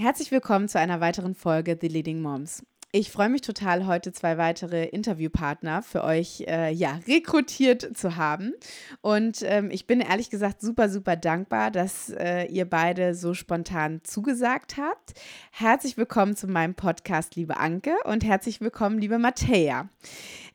Herzlich willkommen zu einer weiteren Folge The Leading Moms. Ich freue mich total, heute zwei weitere Interviewpartner für euch äh, ja, rekrutiert zu haben. Und ähm, ich bin ehrlich gesagt super, super dankbar, dass äh, ihr beide so spontan zugesagt habt. Herzlich willkommen zu meinem Podcast, liebe Anke, und herzlich willkommen, liebe Mattea.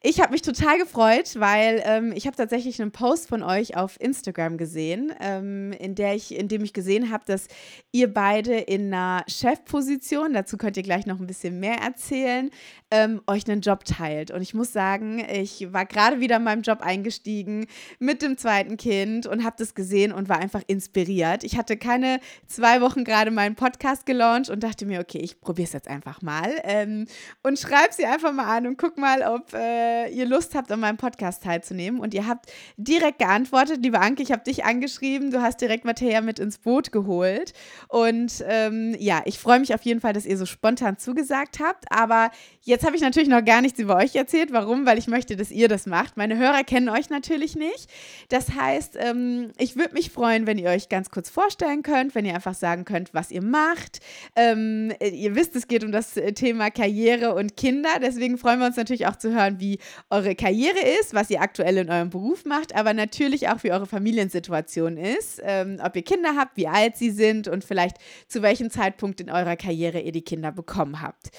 Ich habe mich total gefreut, weil ähm, ich habe tatsächlich einen Post von euch auf Instagram gesehen, ähm, in, der ich, in dem ich gesehen habe, dass ihr beide in einer Chefposition, dazu könnt ihr gleich noch ein bisschen mehr erzählen, ähm, euch einen Job teilt. Und ich muss sagen, ich war gerade wieder in meinem Job eingestiegen mit dem zweiten Kind und habe das gesehen und war einfach inspiriert. Ich hatte keine zwei Wochen gerade meinen Podcast gelauncht und dachte mir, okay, ich probiere es jetzt einfach mal ähm, und schreibe sie einfach mal an und guck mal, ob äh, äh, ihr Lust habt, an meinem Podcast teilzunehmen. Und ihr habt direkt geantwortet, liebe Anke, ich habe dich angeschrieben, du hast direkt Mattea mit ins Boot geholt. Und ähm, ja, ich freue mich auf jeden Fall, dass ihr so spontan zugesagt habt. Aber jetzt habe ich natürlich noch gar nichts über euch erzählt. Warum? Weil ich möchte, dass ihr das macht. Meine Hörer kennen euch natürlich nicht. Das heißt, ähm, ich würde mich freuen, wenn ihr euch ganz kurz vorstellen könnt, wenn ihr einfach sagen könnt, was ihr macht. Ähm, ihr wisst, es geht um das Thema Karriere und Kinder. Deswegen freuen wir uns natürlich auch zu hören, wie eure Karriere ist, was ihr aktuell in eurem Beruf macht, aber natürlich auch, wie eure Familiensituation ist, ähm, ob ihr Kinder habt, wie alt sie sind und vielleicht zu welchem Zeitpunkt in eurer Karriere ihr die Kinder bekommen habt.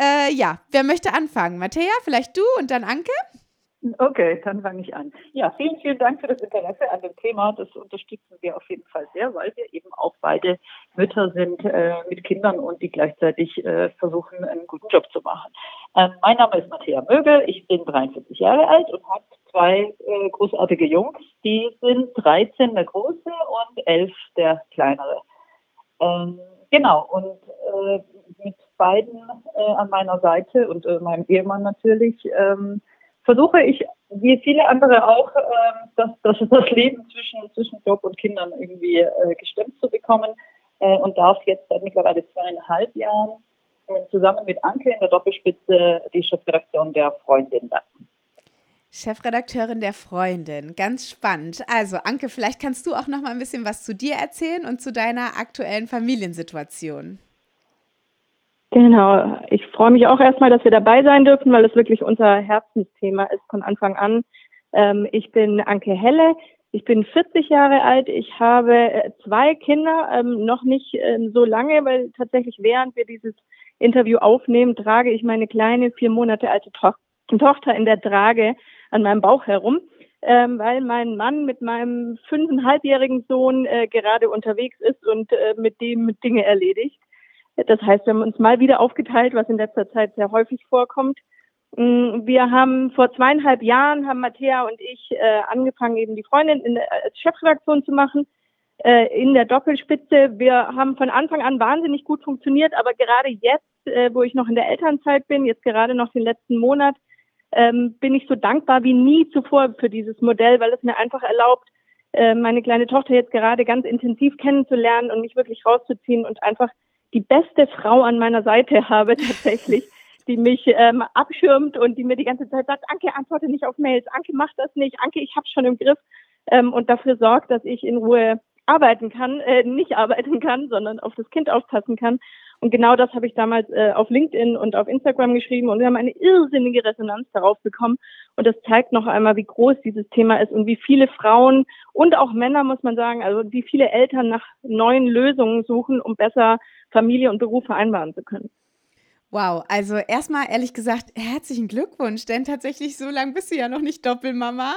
Äh, ja, wer möchte anfangen? Mattea, vielleicht du und dann Anke? Okay, dann fange ich an. Ja, vielen, vielen Dank für das Interesse an dem Thema. Das unterstützen wir auf jeden Fall sehr, weil wir eben auch beide Mütter sind äh, mit Kindern und die gleichzeitig äh, versuchen, einen guten Job zu machen. Ähm, mein Name ist Matthäa Mögel, ich bin 43 Jahre alt und habe zwei äh, großartige Jungs. Die sind 13 der Große und 11 der Kleinere. Ähm, genau, und äh, mit beiden äh, an meiner Seite und äh, meinem Ehemann natürlich, ähm, versuche ich, wie viele andere auch, äh, das, das, das Leben zwischen, zwischen Job und Kindern irgendwie äh, gestimmt zu bekommen äh, und darf jetzt seit mittlerweile zweieinhalb Jahren zusammen mit Anke in der Doppelspitze die Chefredaktion der Freundin leiten. Chefredakteurin der Freundin, ganz spannend. Also Anke, vielleicht kannst du auch noch mal ein bisschen was zu dir erzählen und zu deiner aktuellen Familiensituation. Genau, ich freue mich auch erstmal, dass wir dabei sein dürfen, weil es wirklich unser Herzensthema ist von Anfang an. Ähm, ich bin Anke Helle, ich bin 40 Jahre alt, ich habe äh, zwei Kinder, ähm, noch nicht ähm, so lange, weil tatsächlich während wir dieses Interview aufnehmen, trage ich meine kleine vier Monate alte to Tochter in der Trage an meinem Bauch herum, ähm, weil mein Mann mit meinem fünfeinhalbjährigen Sohn äh, gerade unterwegs ist und äh, mit dem Dinge erledigt. Das heißt, wir haben uns mal wieder aufgeteilt, was in letzter Zeit sehr häufig vorkommt. Mm, wir haben vor zweieinhalb Jahren, haben Matthäa und ich äh, angefangen, eben die Freundin in, als Chefredaktion zu machen, äh, in der Doppelspitze. Wir haben von Anfang an wahnsinnig gut funktioniert, aber gerade jetzt, äh, wo ich noch in der Elternzeit bin, jetzt gerade noch den letzten Monat, ähm, bin ich so dankbar wie nie zuvor für dieses Modell, weil es mir einfach erlaubt, äh, meine kleine Tochter jetzt gerade ganz intensiv kennenzulernen und mich wirklich rauszuziehen und einfach die beste Frau an meiner Seite habe tatsächlich, die mich ähm, abschirmt und die mir die ganze Zeit sagt, Anke, antworte nicht auf Mails, Anke, mach das nicht, Anke, ich hab's schon im Griff. Ähm, und dafür sorgt, dass ich in Ruhe arbeiten kann, äh, nicht arbeiten kann, sondern auf das Kind aufpassen kann. Und genau das habe ich damals äh, auf LinkedIn und auf Instagram geschrieben und wir haben eine irrsinnige Resonanz darauf bekommen. Und das zeigt noch einmal, wie groß dieses Thema ist und wie viele Frauen und auch Männer, muss man sagen, also wie viele Eltern nach neuen Lösungen suchen, um besser Familie und Beruf vereinbaren zu können. Wow, also erstmal ehrlich gesagt, herzlichen Glückwunsch, denn tatsächlich so lange bist du ja noch nicht Doppelmama.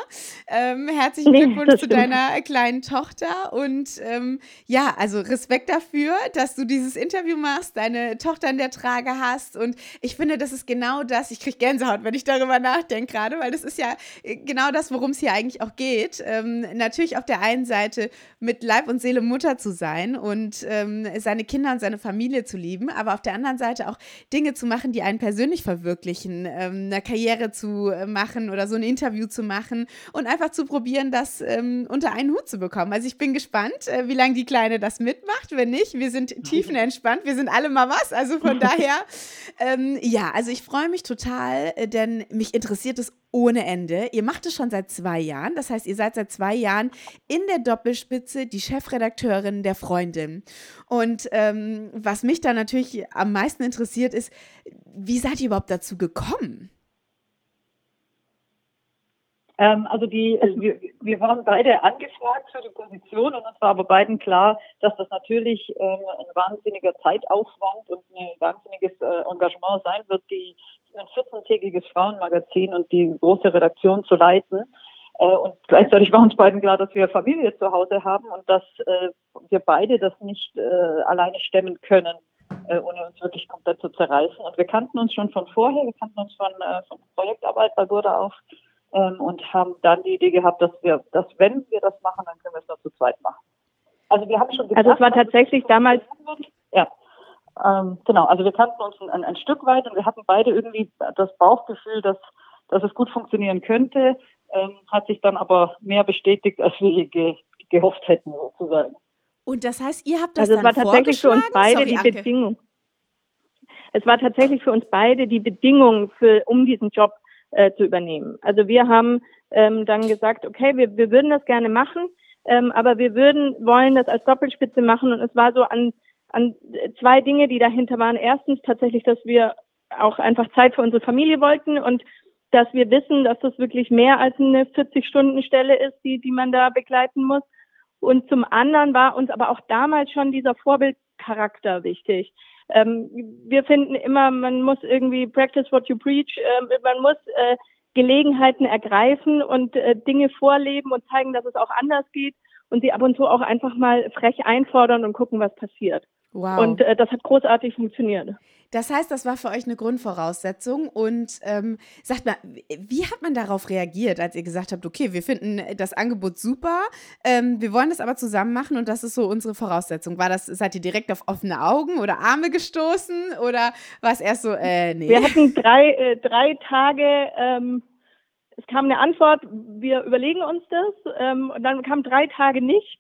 Ähm, herzlichen nee, Glückwunsch zu deiner kleinen Tochter und ähm, ja, also Respekt dafür, dass du dieses Interview machst, deine Tochter in der Trage hast und ich finde, das ist genau das, ich kriege Gänsehaut, wenn ich darüber nachdenke gerade, weil das ist ja äh, genau das, worum es hier eigentlich auch geht. Ähm, natürlich auf der einen Seite mit Leib und Seele Mutter zu sein und ähm, seine Kinder und seine Familie zu lieben, aber auf der anderen Seite auch Dinge Dinge zu machen, die einen persönlich verwirklichen, ähm, eine Karriere zu äh, machen oder so ein Interview zu machen und einfach zu probieren, das ähm, unter einen Hut zu bekommen. Also ich bin gespannt, äh, wie lange die Kleine das mitmacht. Wenn nicht, wir sind tiefenentspannt, wir sind alle mal was. Also von daher, ähm, ja, also ich freue mich total, äh, denn mich interessiert es ohne Ende. Ihr macht es schon seit zwei Jahren. Das heißt, ihr seid seit zwei Jahren in der Doppelspitze die Chefredakteurin der Freundin. Und ähm, was mich da natürlich am meisten interessiert ist, wie seid ihr überhaupt dazu gekommen? Ähm, also die, wir, wir waren beide angefragt für die Position und uns war aber beiden klar, dass das natürlich ähm, ein wahnsinniger Zeitaufwand und ein wahnsinniges äh, Engagement sein wird, die ein 14-tägiges Frauenmagazin und die große Redaktion zu leiten. Äh, und gleichzeitig war uns beiden klar, dass wir Familie zu Hause haben und dass äh, wir beide das nicht äh, alleine stemmen können, äh, ohne uns wirklich komplett zu zerreißen. Und wir kannten uns schon von vorher, wir kannten uns von, äh, von Projektarbeit bei Burda auch ähm, und haben dann die Idee gehabt, dass wir, dass wenn wir das machen, dann können wir es nur zu zweit machen. Also wir haben schon gedacht, Also es war tatsächlich damals. Ja. Ähm, genau, also wir kannten uns ein, ein, Stück weit und wir hatten beide irgendwie das Bauchgefühl, dass, dass es gut funktionieren könnte, ähm, hat sich dann aber mehr bestätigt, als wir ge gehofft hätten, sozusagen. Und das heißt, ihr habt das Also es war tatsächlich für uns beide Sorry, die Anke. Bedingung. Es war tatsächlich für uns beide die Bedingung für, um diesen Job äh, zu übernehmen. Also wir haben ähm, dann gesagt, okay, wir, wir würden das gerne machen, ähm, aber wir würden wollen das als Doppelspitze machen und es war so an an zwei Dinge, die dahinter waren. Erstens tatsächlich, dass wir auch einfach Zeit für unsere Familie wollten und dass wir wissen, dass das wirklich mehr als eine 40-Stunden-Stelle ist, die, die man da begleiten muss. Und zum anderen war uns aber auch damals schon dieser Vorbildcharakter wichtig. Ähm, wir finden immer, man muss irgendwie practice what you preach, äh, man muss äh, Gelegenheiten ergreifen und äh, Dinge vorleben und zeigen, dass es auch anders geht und sie ab und zu auch einfach mal frech einfordern und gucken, was passiert. Wow. Und äh, das hat großartig funktioniert. Das heißt, das war für euch eine Grundvoraussetzung. Und ähm, sagt mal, wie hat man darauf reagiert, als ihr gesagt habt, okay, wir finden das Angebot super, ähm, wir wollen das aber zusammen machen und das ist so unsere Voraussetzung. War das, seid ihr direkt auf offene Augen oder Arme gestoßen oder war es erst so, äh, nee? Wir hatten drei, äh, drei Tage, ähm, es kam eine Antwort, wir überlegen uns das ähm, und dann kam drei Tage nicht.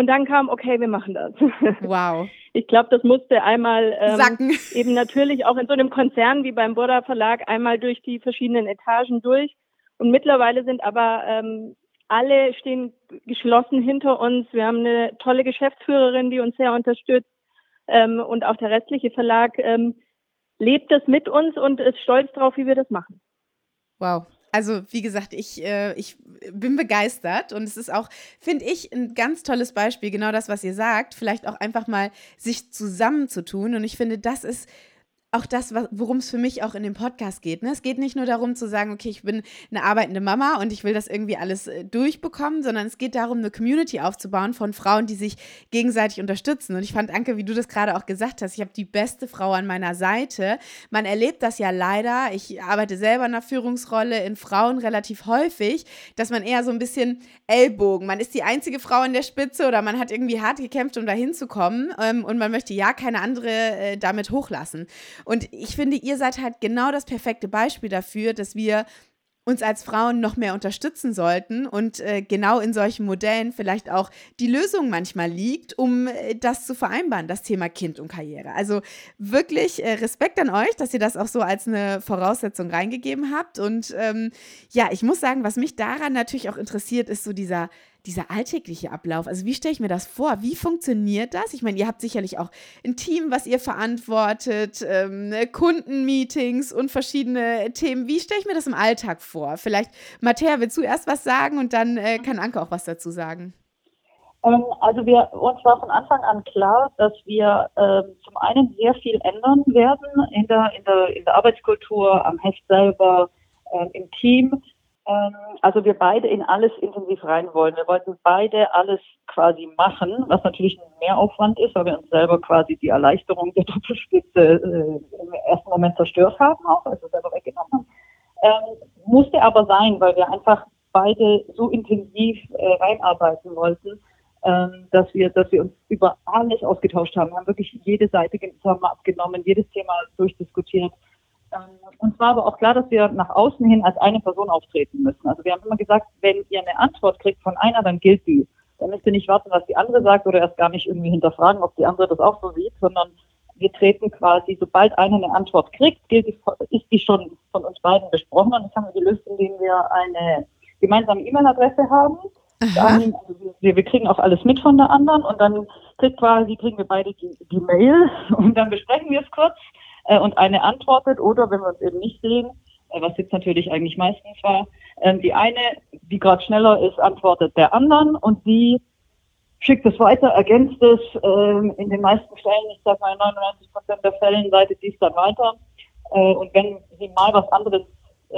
Und dann kam, okay, wir machen das. Wow. Ich glaube, das musste einmal ähm, eben natürlich auch in so einem Konzern wie beim Burda Verlag einmal durch die verschiedenen Etagen durch. Und mittlerweile sind aber ähm, alle stehen geschlossen hinter uns. Wir haben eine tolle Geschäftsführerin, die uns sehr unterstützt. Ähm, und auch der restliche Verlag ähm, lebt das mit uns und ist stolz darauf, wie wir das machen. Wow, also, wie gesagt, ich, äh, ich bin begeistert und es ist auch, finde ich, ein ganz tolles Beispiel, genau das, was ihr sagt, vielleicht auch einfach mal sich zusammenzutun. Und ich finde, das ist auch das, worum es für mich auch in dem Podcast geht. Ne? Es geht nicht nur darum zu sagen, okay, ich bin eine arbeitende Mama und ich will das irgendwie alles äh, durchbekommen, sondern es geht darum, eine Community aufzubauen von Frauen, die sich gegenseitig unterstützen. Und ich fand, Anke, wie du das gerade auch gesagt hast, ich habe die beste Frau an meiner Seite. Man erlebt das ja leider. Ich arbeite selber in einer Führungsrolle in Frauen relativ häufig, dass man eher so ein bisschen Ellbogen, man ist die einzige Frau in der Spitze oder man hat irgendwie hart gekämpft, um da hinzukommen ähm, und man möchte ja keine andere äh, damit hochlassen. Und ich finde, ihr seid halt genau das perfekte Beispiel dafür, dass wir uns als Frauen noch mehr unterstützen sollten und äh, genau in solchen Modellen vielleicht auch die Lösung manchmal liegt, um äh, das zu vereinbaren, das Thema Kind und Karriere. Also wirklich äh, Respekt an euch, dass ihr das auch so als eine Voraussetzung reingegeben habt. Und ähm, ja, ich muss sagen, was mich daran natürlich auch interessiert, ist so dieser dieser alltägliche Ablauf, also wie stelle ich mir das vor? Wie funktioniert das? Ich meine, ihr habt sicherlich auch ein Team, was ihr verantwortet, ähm, ne, Kundenmeetings und verschiedene Themen. Wie stelle ich mir das im Alltag vor? Vielleicht, Matthäa, willst du erst was sagen und dann äh, kann Anke auch was dazu sagen? Ähm, also wir, uns war von Anfang an klar, dass wir ähm, zum einen sehr viel ändern werden in der, in der, in der Arbeitskultur, am Heft selber, äh, im Team also wir beide in alles intensiv rein wollen. Wir wollten beide alles quasi machen, was natürlich ein Mehraufwand ist, weil wir uns selber quasi die Erleichterung der Doppelspitze äh, im ersten Moment zerstört haben, auch also selber weggenommen haben. Ähm, musste aber sein, weil wir einfach beide so intensiv äh, reinarbeiten wollten, ähm, dass wir, dass wir uns über alles ausgetauscht haben. Wir haben wirklich jede Seite zusammen abgenommen, jedes Thema durchdiskutiert. Ähm, uns war aber auch klar, dass wir nach außen hin als eine Person auftreten müssen. Also wir haben immer gesagt, wenn ihr eine Antwort kriegt von einer, dann gilt die. Dann müsst ihr nicht warten, was die andere sagt oder erst gar nicht irgendwie hinterfragen, ob die andere das auch so sieht, sondern wir treten quasi, sobald einer eine Antwort kriegt, gilt die, ist die schon von uns beiden besprochen. Und das haben wir gelöst, indem wir eine gemeinsame E-Mail-Adresse haben. Dann, also wir, wir kriegen auch alles mit von der anderen und dann kriegt quasi, kriegen wir beide die, die Mail und dann besprechen wir es kurz äh, und eine antwortet oder wenn wir uns eben nicht sehen, äh, was jetzt natürlich eigentlich meistens war, äh, die eine, die gerade schneller ist, antwortet der anderen und die schickt es weiter, ergänzt es. Ähm, in den meisten Fällen, ich sag mal 99 Prozent der Fällen, leitet dies dann weiter. Äh, und wenn sie mal was anderes, äh,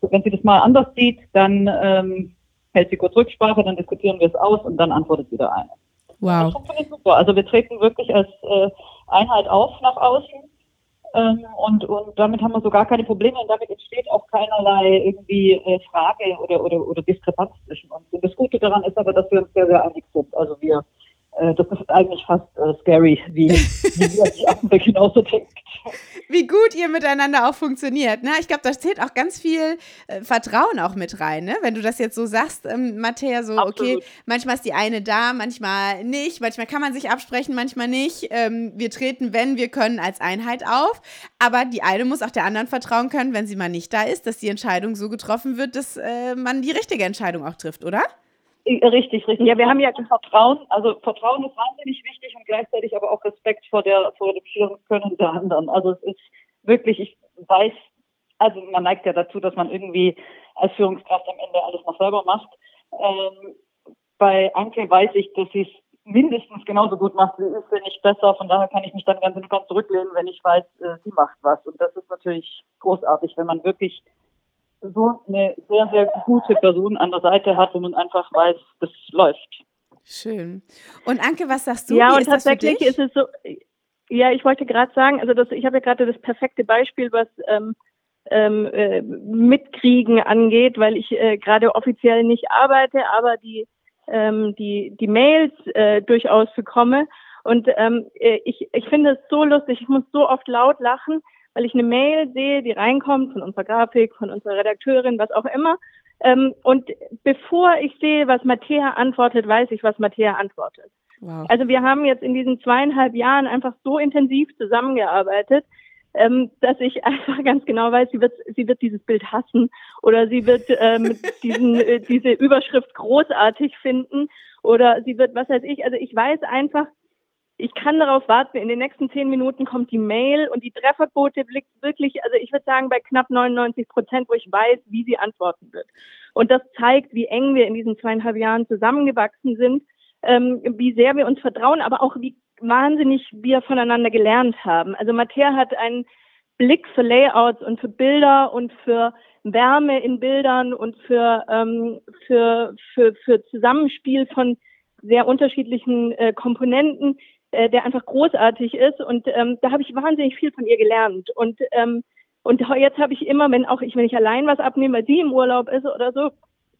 wenn sie das mal anders sieht, dann ähm, hält sie kurz Rücksprache, dann diskutieren wir es aus und dann antwortet wieder eine. Wow. Das funktioniert super. Also wir treten wirklich als äh, Einheit auf nach außen ähm, und, und damit haben wir so gar keine Probleme und damit entsteht auch keinerlei irgendwie äh, Frage oder, oder, oder Diskrepanz zwischen uns. Und das Gute daran ist aber, dass wir uns sehr, sehr einig sind. Also wir das ist eigentlich fast äh, scary, wie, wie wir die andere genauso denkt. Wie gut ihr miteinander auch funktioniert. Na, ich glaube, da zählt auch ganz viel äh, Vertrauen auch mit rein, ne? Wenn du das jetzt so sagst, ähm, Matthäa, so, Absolut. okay, manchmal ist die eine da, manchmal nicht, manchmal kann man sich absprechen, manchmal nicht. Ähm, wir treten, wenn wir können, als Einheit auf. Aber die eine muss auch der anderen vertrauen können, wenn sie mal nicht da ist, dass die Entscheidung so getroffen wird, dass äh, man die richtige Entscheidung auch trifft, oder? Richtig, richtig. Ja, wir haben ja Vertrauen. Also Vertrauen ist wahnsinnig wichtig und gleichzeitig aber auch Respekt vor der vor dem Führungskönnen der anderen. Also es ist wirklich, ich weiß, also man neigt ja dazu, dass man irgendwie als Führungskraft am Ende alles noch selber macht. Ähm, bei Anke weiß ich, dass sie es mindestens genauso gut macht wie ich, wenn nicht besser. Von daher kann ich mich dann ganz entspannt zurücklehnen, wenn ich weiß, äh, sie macht was. Und das ist natürlich großartig, wenn man wirklich so eine sehr, sehr gute Person an der Seite hat, wo man einfach weiß, das läuft. Schön. Und Anke, was sagst du? Ja, Wie und tatsächlich ist es so, ja, ich wollte gerade sagen, also das, ich habe ja gerade das perfekte Beispiel, was ähm, ähm, äh, Mitkriegen angeht, weil ich äh, gerade offiziell nicht arbeite, aber die, ähm, die, die Mails äh, durchaus bekomme. Und ähm, äh, ich, ich finde es so lustig, ich muss so oft laut lachen, weil ich eine Mail sehe, die reinkommt von unserer Grafik, von unserer Redakteurin, was auch immer. Ähm, und bevor ich sehe, was Matthäa antwortet, weiß ich, was Matthäa antwortet. Wow. Also wir haben jetzt in diesen zweieinhalb Jahren einfach so intensiv zusammengearbeitet, ähm, dass ich einfach ganz genau weiß, sie wird, sie wird dieses Bild hassen oder sie wird ähm, diesen, äh, diese Überschrift großartig finden oder sie wird, was weiß ich, also ich weiß einfach, ich kann darauf warten, in den nächsten zehn Minuten kommt die Mail und die Trefferquote blickt wirklich, also ich würde sagen bei knapp 99 Prozent, wo ich weiß, wie sie antworten wird. Und das zeigt, wie eng wir in diesen zweieinhalb Jahren zusammengewachsen sind, ähm, wie sehr wir uns vertrauen, aber auch wie wahnsinnig wir voneinander gelernt haben. Also Matthäa hat einen Blick für Layouts und für Bilder und für Wärme in Bildern und für, ähm, für, für, für Zusammenspiel von sehr unterschiedlichen äh, Komponenten, äh, der einfach großartig ist. Und ähm, da habe ich wahnsinnig viel von ihr gelernt. Und ähm, und jetzt habe ich immer, wenn auch ich, wenn ich allein was abnehme, weil sie im Urlaub ist oder so,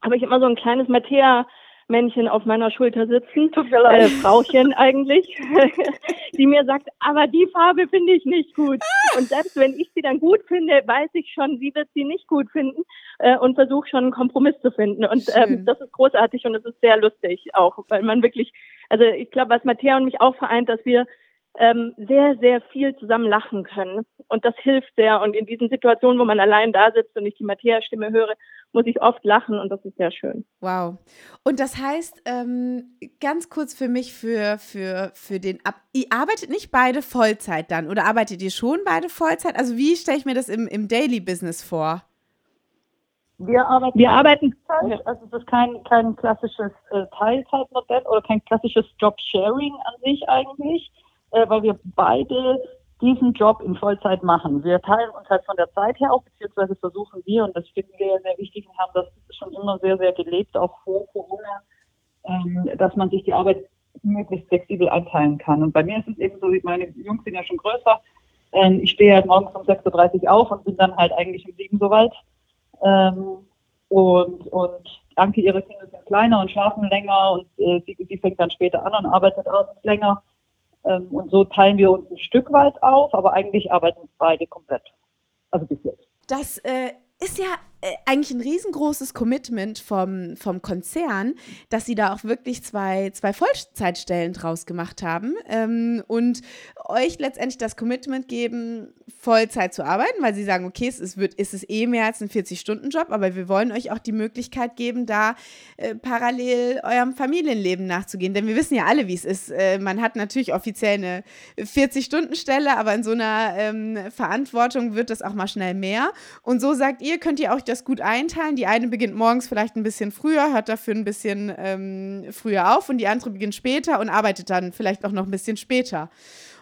habe ich immer so ein kleines Mattea Männchen auf meiner Schulter sitzen, äh, Frauchen eigentlich, die mir sagt, aber die Farbe finde ich nicht gut. Und selbst wenn ich sie dann gut finde, weiß ich schon, sie wird sie nicht gut finden äh, und versuche schon einen Kompromiss zu finden. Und ähm, das ist großartig und es ist sehr lustig auch, weil man wirklich, also ich glaube, was Matthäa und mich auch vereint, dass wir ähm, sehr, sehr viel zusammen lachen können. Und das hilft sehr. Und in diesen Situationen, wo man allein da sitzt und ich die Matthäa-Stimme höre, muss ich oft lachen und das ist sehr schön. Wow. Und das heißt, ähm, ganz kurz für mich, für, für, für den Ab ihr arbeitet nicht beide Vollzeit dann oder arbeitet ihr schon beide Vollzeit? Also wie stelle ich mir das im, im Daily-Business vor? Wir arbeiten, wir arbeiten also es ist kein, kein klassisches äh, Teilzeitmodell oder kein klassisches Job-Sharing an sich eigentlich äh, weil wir beide diesen Job in Vollzeit machen. Wir teilen uns halt von der Zeit her auch, beziehungsweise versuchen wir, und das finden wir sehr wichtig und haben das schon immer sehr, sehr gelebt, auch vor Corona, ähm, dass man sich die Arbeit möglichst flexibel einteilen kann. Und bei mir ist es eben so, meine Jungs sind ja schon größer. Ähm, ich stehe halt morgens um 6.30 Uhr auf und bin dann halt eigentlich um 7 soweit. Ähm, und, und Anke, ihre Kinder sind kleiner und schlafen länger und äh, sie, sie fängt dann später an und arbeitet abends länger. Ähm, und so teilen wir uns ein Stück weit auf, aber eigentlich arbeiten beide komplett. Also bis jetzt. Das äh, ist ja eigentlich ein riesengroßes Commitment vom, vom Konzern, dass sie da auch wirklich zwei, zwei Vollzeitstellen draus gemacht haben ähm, und euch letztendlich das Commitment geben, Vollzeit zu arbeiten, weil sie sagen, okay, es ist, wird, ist eh mehr als ein 40-Stunden-Job, aber wir wollen euch auch die Möglichkeit geben, da äh, parallel eurem Familienleben nachzugehen. Denn wir wissen ja alle, wie es ist. Äh, man hat natürlich offiziell eine 40-Stunden-Stelle, aber in so einer ähm, Verantwortung wird das auch mal schnell mehr. Und so sagt ihr, könnt ihr auch gut einteilen. Die eine beginnt morgens vielleicht ein bisschen früher, hört dafür ein bisschen ähm, früher auf und die andere beginnt später und arbeitet dann vielleicht auch noch ein bisschen später.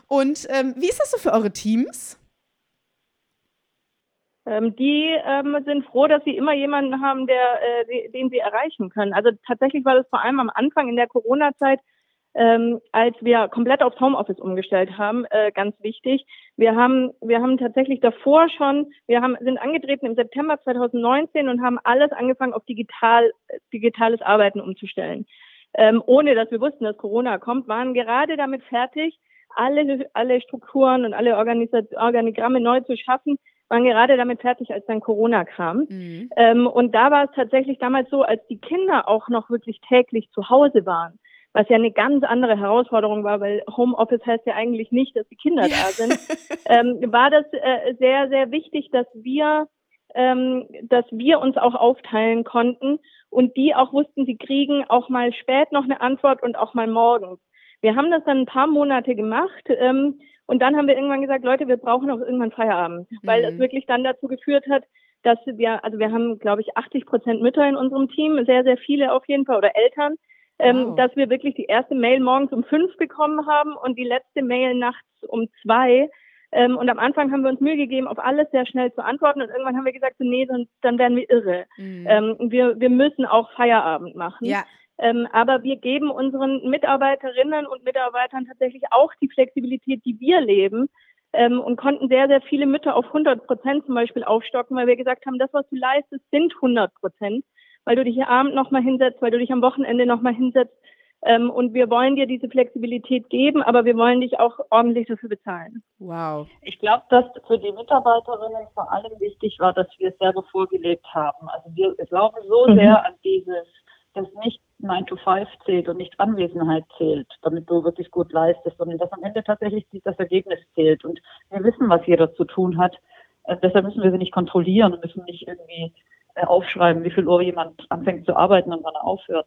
Und ähm, wie ist das so für eure Teams? Ähm, die ähm, sind froh, dass sie immer jemanden haben, der, äh, den sie erreichen können. Also tatsächlich war das vor allem am Anfang in der Corona-Zeit ähm, als wir komplett aufs Homeoffice umgestellt haben, äh, ganz wichtig. Wir haben, wir haben tatsächlich davor schon, wir haben, sind angetreten im September 2019 und haben alles angefangen, auf digital, digitales Arbeiten umzustellen. Ähm, ohne dass wir wussten, dass Corona kommt, waren gerade damit fertig, alle, alle Strukturen und alle Organis- Organigramme neu zu schaffen, waren gerade damit fertig, als dann Corona kam. Mhm. Ähm, und da war es tatsächlich damals so, als die Kinder auch noch wirklich täglich zu Hause waren was ja eine ganz andere Herausforderung war, weil Homeoffice heißt ja eigentlich nicht, dass die Kinder da sind, ähm, war das äh, sehr, sehr wichtig, dass wir, ähm, dass wir uns auch aufteilen konnten und die auch wussten, sie kriegen auch mal spät noch eine Antwort und auch mal morgens. Wir haben das dann ein paar Monate gemacht ähm, und dann haben wir irgendwann gesagt, Leute, wir brauchen auch irgendwann Feierabend, weil es mhm. wirklich dann dazu geführt hat, dass wir, also wir haben, glaube ich, 80 Prozent Mütter in unserem Team, sehr, sehr viele auf jeden Fall oder Eltern, ähm, wow. dass wir wirklich die erste Mail morgens um fünf bekommen haben und die letzte Mail nachts um zwei. Ähm, und am Anfang haben wir uns Mühe gegeben, auf alles sehr schnell zu antworten. Und irgendwann haben wir gesagt, so, nee, dann, dann werden wir irre. Mhm. Ähm, wir, wir müssen auch Feierabend machen. Ja. Ähm, aber wir geben unseren Mitarbeiterinnen und Mitarbeitern tatsächlich auch die Flexibilität, die wir leben. Ähm, und konnten sehr, sehr viele Mütter auf 100 Prozent zum Beispiel aufstocken, weil wir gesagt haben, das, was du leistest, sind 100 Prozent weil du dich hier Abend nochmal hinsetzt, weil du dich am Wochenende nochmal hinsetzt. Ähm, und wir wollen dir diese Flexibilität geben, aber wir wollen dich auch ordentlich dafür bezahlen. Wow. Ich glaube, dass für die Mitarbeiterinnen vor allem wichtig war, dass wir es selber vorgelebt haben. Also wir glauben so mhm. sehr an dieses, dass nicht 9 to 5 zählt und nicht Anwesenheit zählt, damit du wirklich gut leistest, sondern dass am Ende tatsächlich das Ergebnis zählt. Und wir wissen, was jeder zu tun hat. Äh, deshalb müssen wir sie nicht kontrollieren und müssen nicht irgendwie aufschreiben, wie viel Uhr jemand anfängt zu arbeiten und wann er aufhört,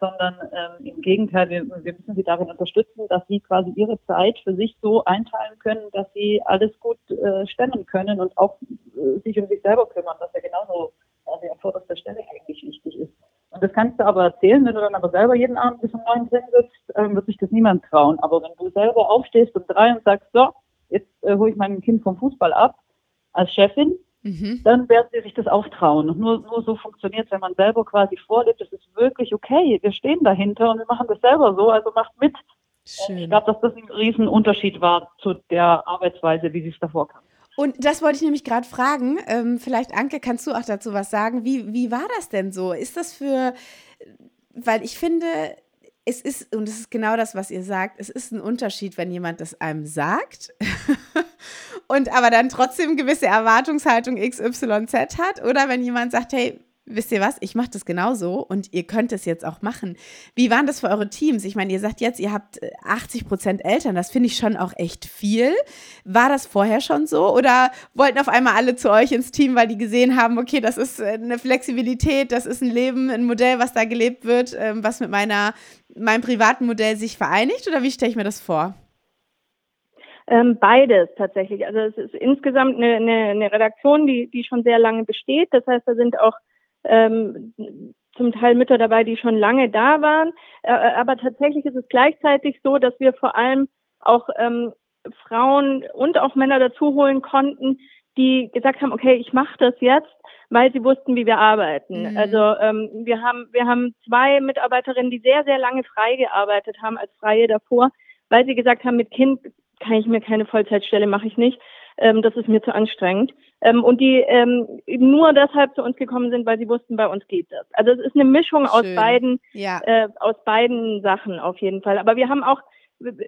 sondern ähm, im Gegenteil, wir, wir müssen sie darin unterstützen, dass sie quasi ihre Zeit für sich so einteilen können, dass sie alles gut äh, stemmen können und auch äh, sich um sich selber kümmern, was ja genauso also an vorderster Stelle eigentlich wichtig ist. Und das kannst du aber erzählen, wenn du dann aber selber jeden Abend bis um neun drin sitzt, ähm, wird sich das niemand trauen. Aber wenn du selber aufstehst um drei und sagst, so, jetzt äh, hole ich mein Kind vom Fußball ab, als Chefin, mhm. dann werden sie sich das auch trauen. Und nur, nur so funktioniert es, wenn man selber quasi vorlebt, es ist wirklich okay, wir stehen dahinter und wir machen das selber so, also macht mit. Schön. Ich glaube, dass das ein Riesenunterschied war zu der Arbeitsweise, wie sie es davor kam. Und das wollte ich nämlich gerade fragen. Ähm, vielleicht, Anke, kannst du auch dazu was sagen? Wie, wie war das denn so? Ist das für, weil ich finde, es ist, und es ist genau das, was ihr sagt, es ist ein Unterschied, wenn jemand das einem sagt und aber dann trotzdem gewisse Erwartungshaltung XYZ hat oder wenn jemand sagt, hey, wisst ihr was, ich mache das genauso und ihr könnt es jetzt auch machen. Wie waren das für eure Teams? Ich meine, ihr sagt jetzt, ihr habt 80 äh, Prozent Eltern, das finde ich schon auch echt viel. War das vorher schon so oder wollten auf einmal alle zu euch ins Team, weil die gesehen haben, okay, das ist äh, eine Flexibilität, das ist ein Leben, ein Modell, was da gelebt wird, ähm, was mit meiner, meinem privaten Modell sich vereinigt oder wie stelle ich mir das vor? Ähm, beides tatsächlich. Also es ist insgesamt eine, eine, eine Redaktion, die, die schon sehr lange besteht. Das heißt, da sind auch ähm, zum Teil Mütter dabei, die schon lange da waren. Äh, aber tatsächlich ist es gleichzeitig so, dass wir vor allem auch ähm, Frauen und auch Männer dazu holen konnten, die gesagt haben, okay, ich mache das jetzt, weil sie wussten, wie wir arbeiten. Mhm. Also ähm, wir haben wir haben zwei Mitarbeiterinnen, die sehr sehr lange frei gearbeitet haben als Freie davor, weil sie gesagt haben, mit Kind kann ich mir keine Vollzeitstelle, mache ich nicht. Ähm, das ist mir zu anstrengend. Ähm, und die ähm, nur deshalb zu uns gekommen sind, weil sie wussten, bei uns geht das. Also es ist eine Mischung Schön. aus beiden, ja. äh, aus beiden Sachen auf jeden Fall. Aber wir haben auch,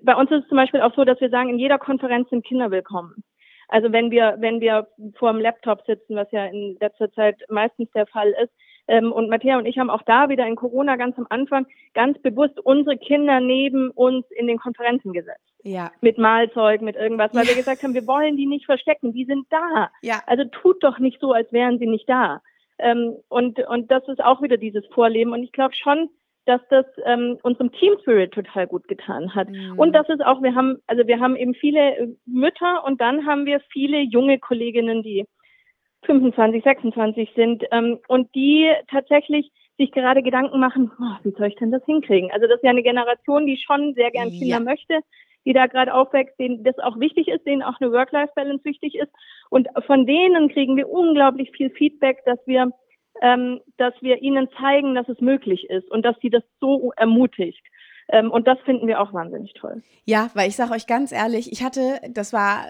bei uns ist es zum Beispiel auch so, dass wir sagen, in jeder Konferenz sind Kinder willkommen. Also wenn wir, wenn wir vor dem Laptop sitzen, was ja in letzter Zeit meistens der Fall ist, ähm, und Matthäa und ich haben auch da wieder in Corona ganz am Anfang ganz bewusst unsere Kinder neben uns in den Konferenzen gesetzt. Ja. Mit Mahlzeug, mit irgendwas, weil ja. wir gesagt haben, wir wollen die nicht verstecken, die sind da. Ja. Also tut doch nicht so, als wären sie nicht da. Ähm, und, und das ist auch wieder dieses Vorleben. Und ich glaube schon, dass das ähm, unserem Team Spirit total gut getan hat. Mhm. Und das ist auch, wir haben, also wir haben eben viele Mütter und dann haben wir viele junge Kolleginnen, die 25, 26 sind ähm, und die tatsächlich sich gerade Gedanken machen, oh, wie soll ich denn das hinkriegen? Also das ist ja eine Generation, die schon sehr gern Kinder ja. möchte, die da gerade aufwächst, denen das auch wichtig ist, denen auch eine Work-Life-Balance wichtig ist. Und von denen kriegen wir unglaublich viel Feedback, dass wir ähm, dass wir ihnen zeigen, dass es möglich ist und dass sie das so ermutigt. Ähm, und das finden wir auch wahnsinnig toll. Ja, weil ich sage euch ganz ehrlich, ich hatte, das war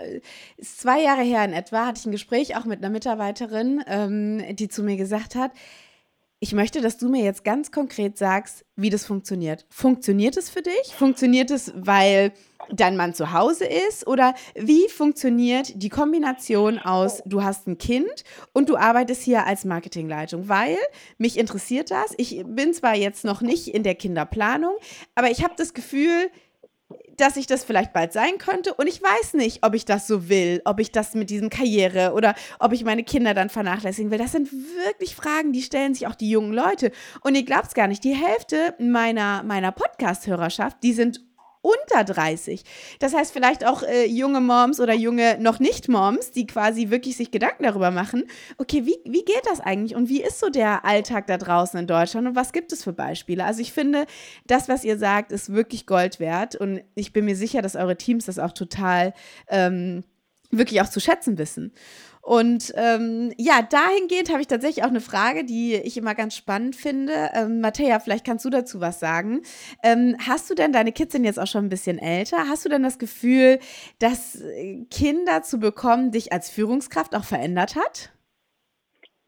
zwei Jahre her in etwa, hatte ich ein Gespräch auch mit einer Mitarbeiterin, ähm, die zu mir gesagt hat, ich möchte, dass du mir jetzt ganz konkret sagst, wie das funktioniert. Funktioniert es für dich? Funktioniert es, weil dein Mann zu Hause ist? Oder wie funktioniert die Kombination aus, du hast ein Kind und du arbeitest hier als Marketingleitung? Weil mich interessiert das. Ich bin zwar jetzt noch nicht in der Kinderplanung, aber ich habe das Gefühl, dass ich das vielleicht bald sein könnte und ich weiß nicht, ob ich das so will, ob ich das mit diesem Karriere oder ob ich meine Kinder dann vernachlässigen will. Das sind wirklich Fragen, die stellen sich auch die jungen Leute. Und ihr glaubt es gar nicht, die Hälfte meiner, meiner Podcast-Hörerschaft, die sind unter 30. Das heißt vielleicht auch äh, junge Moms oder junge noch nicht Moms, die quasi wirklich sich Gedanken darüber machen, okay, wie, wie geht das eigentlich und wie ist so der Alltag da draußen in Deutschland und was gibt es für Beispiele? Also ich finde, das, was ihr sagt, ist wirklich Gold wert und ich bin mir sicher, dass eure Teams das auch total ähm, wirklich auch zu schätzen wissen. Und ähm, ja, dahingehend habe ich tatsächlich auch eine Frage, die ich immer ganz spannend finde. Ähm, Matthäa, vielleicht kannst du dazu was sagen. Ähm, hast du denn, deine Kids sind jetzt auch schon ein bisschen älter, hast du denn das Gefühl, dass äh, Kinder zu bekommen dich als Führungskraft auch verändert hat?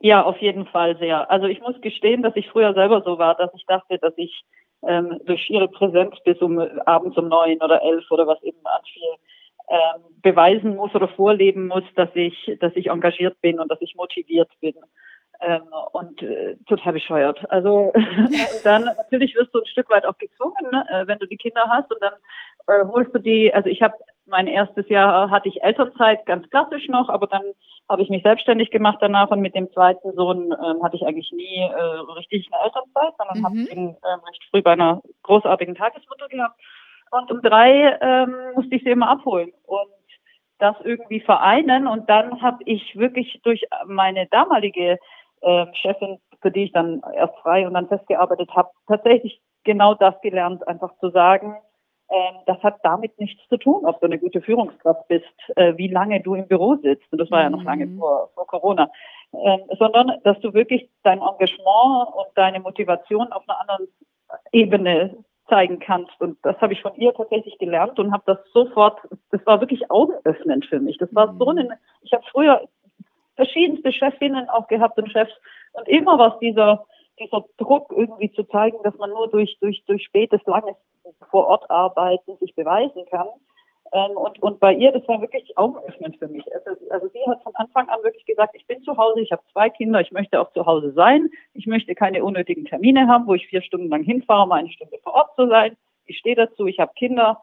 Ja, auf jeden Fall sehr. Also ich muss gestehen, dass ich früher selber so war, dass ich dachte, dass ich ähm, durch ihre Präsenz bis um abends um neun oder elf oder was eben anfiel, ähm, beweisen muss oder vorleben muss, dass ich, dass ich engagiert bin und dass ich motiviert bin. Ähm, und äh, total bescheuert. Also dann natürlich wirst du ein Stück weit auch gezwungen, ne, äh, wenn du die Kinder hast und dann äh, holst du die, also ich habe mein erstes Jahr hatte ich Elternzeit ganz klassisch noch, aber dann habe ich mich selbstständig gemacht danach und mit dem zweiten Sohn ähm, hatte ich eigentlich nie äh, richtig eine Elternzeit, sondern mhm. habe ihn ähm, recht früh bei einer großartigen Tagesmutter gehabt. Und um drei ähm, musste ich sie immer abholen und das irgendwie vereinen. Und dann habe ich wirklich durch meine damalige äh, Chefin, für die ich dann erst frei und dann festgearbeitet habe, tatsächlich genau das gelernt, einfach zu sagen, ähm, das hat damit nichts zu tun, ob du eine gute Führungskraft bist, äh, wie lange du im Büro sitzt. Und das war ja noch lange mhm. vor, vor Corona. Ähm, sondern dass du wirklich dein Engagement und deine Motivation auf einer anderen Ebene zeigen kannst. Und das habe ich von ihr tatsächlich gelernt und habe das sofort, das war wirklich augenöffnend für mich. Das war so mhm. ein, ich habe früher verschiedenste Chefinnen auch gehabt und Chefs und immer was dieser, dieser Druck irgendwie zu zeigen, dass man nur durch, durch, durch spätes, langes vor Ort arbeiten sich beweisen kann. Ähm, und, und bei ihr, das war wirklich augenöffnend für mich. Also, also sie hat von Anfang an wirklich gesagt, ich bin zu Hause, ich habe zwei Kinder, ich möchte auch zu Hause sein. Ich möchte keine unnötigen Termine haben, wo ich vier Stunden lang hinfahre, um eine Stunde vor Ort zu sein. Ich stehe dazu, ich habe Kinder.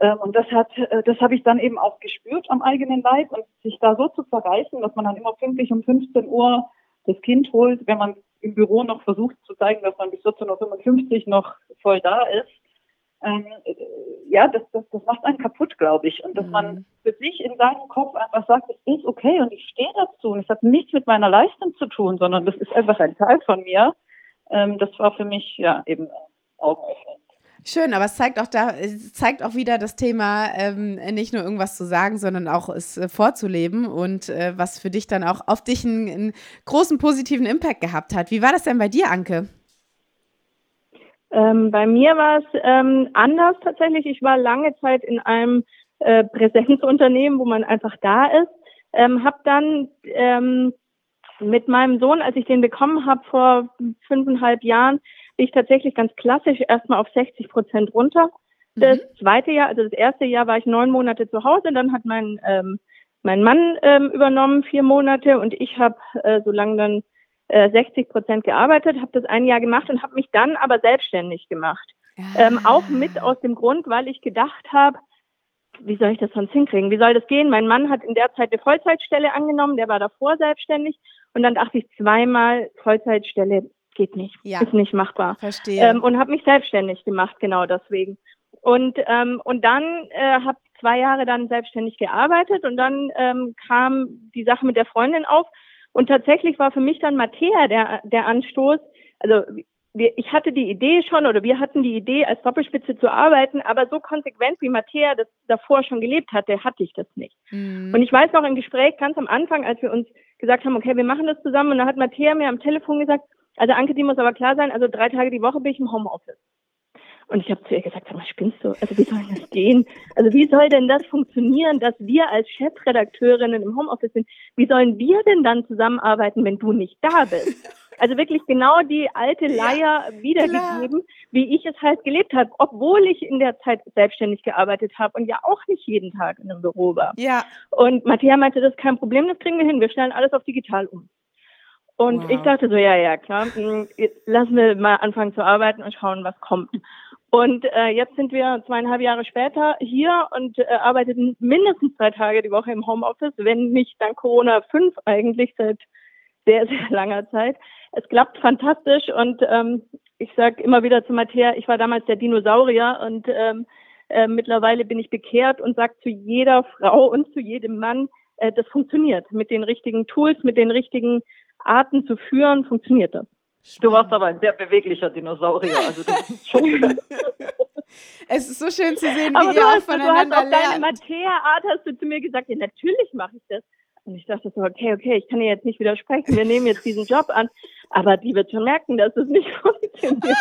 Ähm, und das hat, äh, das habe ich dann eben auch gespürt am eigenen Leib und sich da so zu verreißen, dass man dann immer pünktlich um 15 Uhr das Kind holt, wenn man im Büro noch versucht zu zeigen, dass man bis 14.55 Uhr noch voll da ist ähm, ja, das, das, das macht einen kaputt, glaube ich. Und dass mhm. man für sich in seinem Kopf einfach sagt, es ist okay und ich stehe dazu und es hat nichts mit meiner Leistung zu tun, sondern das ist einfach ein Teil von mir. Ähm, das war für mich ja eben augenöffnend. Schön, aber es zeigt auch da, zeigt auch wieder das Thema, ähm, nicht nur irgendwas zu sagen, sondern auch es äh, vorzuleben und äh, was für dich dann auch auf dich einen, einen großen positiven Impact gehabt hat. Wie war das denn bei dir, Anke? Ähm, bei mir war es ähm, anders tatsächlich. Ich war lange Zeit in einem äh, Präsenzunternehmen, wo man einfach da ist. Ähm, habe dann ähm, mit meinem Sohn, als ich den bekommen habe vor fünfeinhalb Jahren, bin ich tatsächlich ganz klassisch erstmal auf 60 Prozent runter. Das mhm. zweite Jahr, also das erste Jahr war ich neun Monate zu Hause, dann hat mein ähm, mein Mann ähm, übernommen, vier Monate, und ich habe äh, so lange dann äh, 60 Prozent gearbeitet, habe das ein Jahr gemacht und habe mich dann aber selbstständig gemacht. Ja. Ähm, auch mit aus dem Grund, weil ich gedacht habe, wie soll ich das sonst hinkriegen? Wie soll das gehen? Mein Mann hat in der Zeit eine Vollzeitstelle angenommen, der war davor selbstständig. Und dann dachte ich zweimal, Vollzeitstelle geht nicht, ja. ist nicht machbar. Verstehe. Ähm, und habe mich selbstständig gemacht, genau deswegen. Und, ähm, und dann äh, habe zwei Jahre dann selbstständig gearbeitet und dann ähm, kam die Sache mit der Freundin auf. Und tatsächlich war für mich dann Mattea der, der Anstoß. Also wir, ich hatte die Idee schon oder wir hatten die Idee, als Doppelspitze zu arbeiten, aber so konsequent wie Mattea das davor schon gelebt hatte, hatte ich das nicht. Mhm. Und ich weiß noch im Gespräch ganz am Anfang, als wir uns gesagt haben, okay, wir machen das zusammen, und da hat Mattea mir am Telefon gesagt, also Anke, die muss aber klar sein, also drei Tage die Woche bin ich im Homeoffice. Und ich habe zu ihr gesagt, sag mal, spinnst du? Also wie soll das gehen? Also wie soll denn das funktionieren, dass wir als Chefredakteurinnen im Homeoffice sind? Wie sollen wir denn dann zusammenarbeiten, wenn du nicht da bist? Also wirklich genau die alte Leier ja, wiedergegeben, klar. wie ich es halt gelebt habe, obwohl ich in der Zeit selbstständig gearbeitet habe und ja auch nicht jeden Tag in einem Büro war. Ja. Und Matthias meinte, das ist kein Problem, das kriegen wir hin. Wir stellen alles auf digital um. Und wow. ich dachte so, ja, ja, klar, hm, lassen wir mal anfangen zu arbeiten und schauen, was kommt. Und äh, jetzt sind wir zweieinhalb Jahre später hier und äh, arbeiten mindestens drei Tage die Woche im Homeoffice, wenn nicht dann Corona fünf eigentlich seit sehr, sehr langer Zeit. Es klappt fantastisch und ähm, ich sage immer wieder zu Matthäa, ich war damals der Dinosaurier und ähm, äh, mittlerweile bin ich bekehrt und sage zu jeder Frau und zu jedem Mann, äh, das funktioniert. Mit den richtigen Tools, mit den richtigen Arten zu führen, funktioniert das. Du warst aber ein sehr beweglicher Dinosaurier. Also das ist schon Es ist so schön zu sehen, wie aber ihr auch voneinander du hast auf deine Mattea-Art hast du zu mir gesagt, ja, natürlich mache ich das. Und ich dachte so, okay, okay, ich kann dir jetzt nicht widersprechen, wir nehmen jetzt diesen Job an, aber die wird schon merken, dass es nicht funktioniert.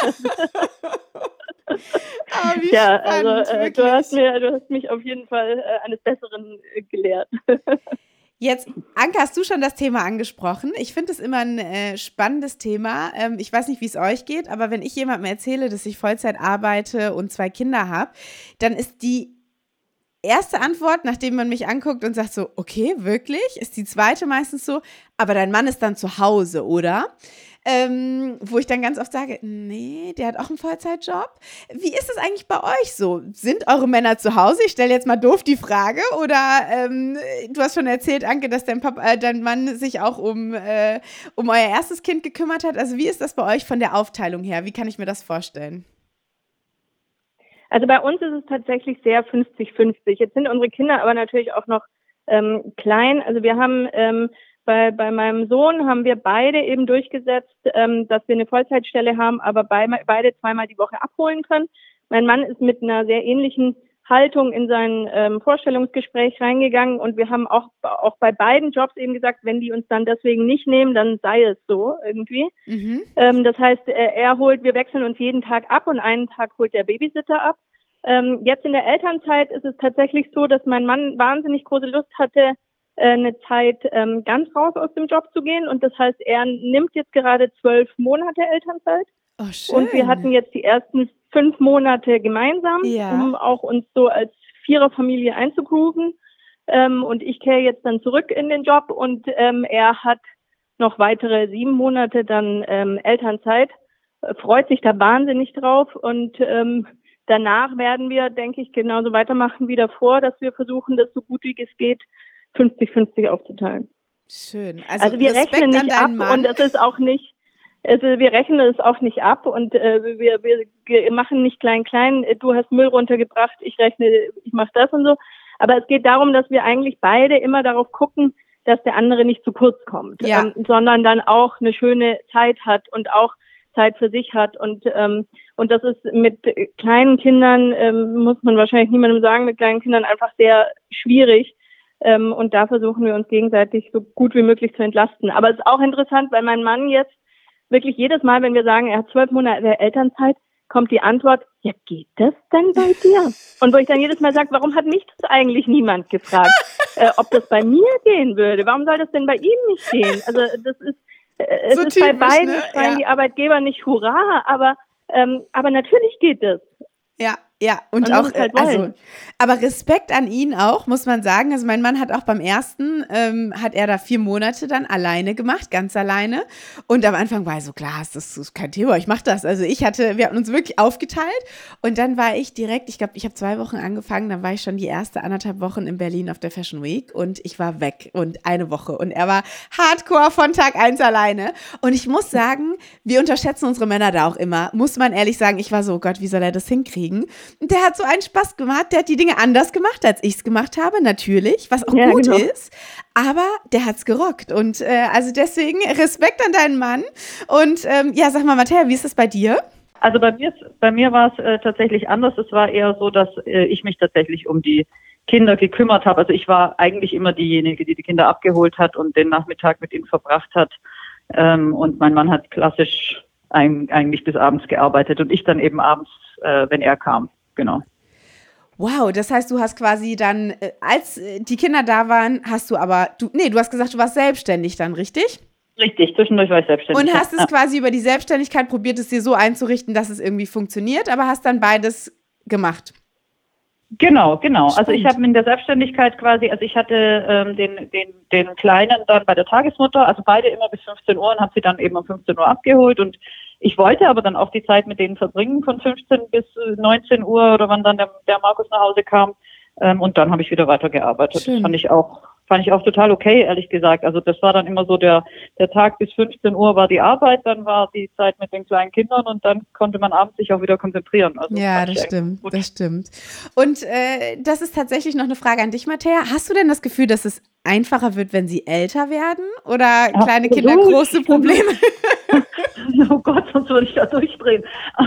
oh, ja, also äh, du hast mir, du hast mich auf jeden Fall äh, eines Besseren äh, gelehrt. Jetzt, Anke, hast du schon das Thema angesprochen. Ich finde es immer ein äh, spannendes Thema. Ähm, ich weiß nicht, wie es euch geht, aber wenn ich jemandem erzähle, dass ich Vollzeit arbeite und zwei Kinder habe, dann ist die erste Antwort, nachdem man mich anguckt und sagt so, okay, wirklich, ist die zweite meistens so, aber dein Mann ist dann zu Hause, oder? Ähm, wo ich dann ganz oft sage, nee, der hat auch einen Vollzeitjob. Wie ist es eigentlich bei euch so? Sind eure Männer zu Hause? Ich stelle jetzt mal doof die Frage. Oder ähm, du hast schon erzählt, Anke, dass dein, Papa, äh, dein Mann sich auch um, äh, um euer erstes Kind gekümmert hat. Also wie ist das bei euch von der Aufteilung her? Wie kann ich mir das vorstellen? Also bei uns ist es tatsächlich sehr 50-50. Jetzt sind unsere Kinder aber natürlich auch noch ähm, klein. Also wir haben ähm, bei, bei meinem Sohn haben wir beide eben durchgesetzt, ähm, dass wir eine Vollzeitstelle haben, aber bei, beide zweimal die Woche abholen können. Mein Mann ist mit einer sehr ähnlichen Haltung in sein ähm, Vorstellungsgespräch reingegangen und wir haben auch, auch bei beiden Jobs eben gesagt, wenn die uns dann deswegen nicht nehmen, dann sei es so irgendwie. Mhm. Ähm, das heißt, er, er holt, wir wechseln uns jeden Tag ab und einen Tag holt der Babysitter ab. Ähm, jetzt in der Elternzeit ist es tatsächlich so, dass mein Mann wahnsinnig große Lust hatte, äh, eine Zeit ähm, ganz raus aus dem Job zu gehen. Und das heißt, er nimmt jetzt gerade zwölf Monate Elternzeit. Oh, schön. Und wir hatten jetzt die ersten fünf Monate gemeinsam, ja. um auch uns so als Viererfamilie einzugrooven. Ähm, und ich kehre jetzt dann zurück in den Job und ähm, er hat noch weitere sieben Monate dann ähm, Elternzeit, äh, freut sich da wahnsinnig drauf und ähm, danach werden wir, denke ich, genauso weitermachen wie davor, dass wir versuchen, das so gut wie es geht 50-50 aufzuteilen. Schön. Also, also wir Respekt rechnen nicht ab Mann. und es ist auch nicht, also wir rechnen es auch nicht ab und äh, wir, wir machen nicht klein klein, du hast Müll runtergebracht, ich rechne, ich mache das und so. Aber es geht darum, dass wir eigentlich beide immer darauf gucken, dass der andere nicht zu kurz kommt, ja. ähm, sondern dann auch eine schöne Zeit hat und auch Zeit für sich hat. Und, ähm, und das ist mit kleinen Kindern, ähm, muss man wahrscheinlich niemandem sagen, mit kleinen Kindern einfach sehr schwierig, ähm, und da versuchen wir uns gegenseitig so gut wie möglich zu entlasten. Aber es ist auch interessant, weil mein Mann jetzt wirklich jedes Mal, wenn wir sagen, er hat zwölf Monate Elternzeit, kommt die Antwort, ja, geht das denn bei dir? Und wo ich dann jedes Mal sage, warum hat mich das eigentlich niemand gefragt, äh, ob das bei mir gehen würde? Warum soll das denn bei ihm nicht gehen? Also das ist, äh, es so ist typisch, bei beiden, ne? schreien ja. die Arbeitgeber nicht Hurra, aber, ähm, aber natürlich geht es. Ja, Ja, und Man auch, es halt äh, also, aber Respekt an ihn auch, muss man sagen. Also mein Mann hat auch beim ersten, ähm, hat er da vier Monate dann alleine gemacht, ganz alleine. Und am Anfang war er so, klar, das ist kein Thema, ich mach das. Also ich hatte, wir hatten uns wirklich aufgeteilt. Und dann war ich direkt, ich glaube, ich habe zwei Wochen angefangen, dann war ich schon die erste anderthalb Wochen in Berlin auf der Fashion Week und ich war weg und eine Woche. Und er war hardcore von Tag eins alleine. Und ich muss sagen, wir unterschätzen unsere Männer da auch immer, muss man ehrlich sagen. Ich war so, oh Gott, wie soll er das hinkriegen? Und der hat so einen Spaß gemacht, der hat die Dinge anders gemacht, als ich es gemacht habe, natürlich, was auch Ja, gut genau. ist. Aber der hat's gerockt. Und äh, also deswegen Respekt an deinen Mann. Und ähm, ja, sag mal, Matthäa, wie ist das bei dir? Also bei mir, bei mir war es äh, tatsächlich anders. Es war eher so, dass äh, ich mich tatsächlich um die Kinder gekümmert habe. Also ich war eigentlich immer diejenige, die die Kinder abgeholt hat und den Nachmittag mit ihnen verbracht hat. Ähm, und mein Mann hat klassisch ein, eigentlich bis abends gearbeitet und ich dann eben abends, äh, wenn er kam. Genau. Wow, das heißt, du hast quasi dann, äh, als äh, die Kinder da waren, hast du aber, du, nee, du hast gesagt, du warst selbstständig dann, richtig? Richtig, zwischendurch war ich selbstständig. Und hast ja. es quasi über die Selbstständigkeit probiert, es dir so einzurichten, dass es irgendwie funktioniert, aber hast dann beides gemacht. Genau, genau. Also ich Spannend. habe in der Selbstständigkeit quasi, also ich hatte ähm, den, den, den Kleinen dann bei der Tagesmutter, also beide immer bis 15 Uhr und habe sie dann eben um 15 Uhr abgeholt und ich wollte aber dann auch die Zeit mit denen verbringen von 15 bis äh, 19 Uhr oder wann dann der, der Markus nach Hause kam ähm, und dann habe ich wieder weitergearbeitet. Schön. Das fand ich auch fand ich auch total okay, ehrlich gesagt. Also das war dann immer so der der Tag bis 15 Uhr war die Arbeit, dann war die Zeit mit den kleinen Kindern und dann konnte man abends sich auch wieder konzentrieren. Also Ja, das stimmt, gut. das stimmt. Und äh, das ist tatsächlich noch eine Frage an dich, Matthäa. Hast du denn das Gefühl, dass es einfacher wird, wenn sie älter werden? Oder kleine Absolut. Kinder große Probleme? Oh Gott, sonst würde ich da durchdrehen.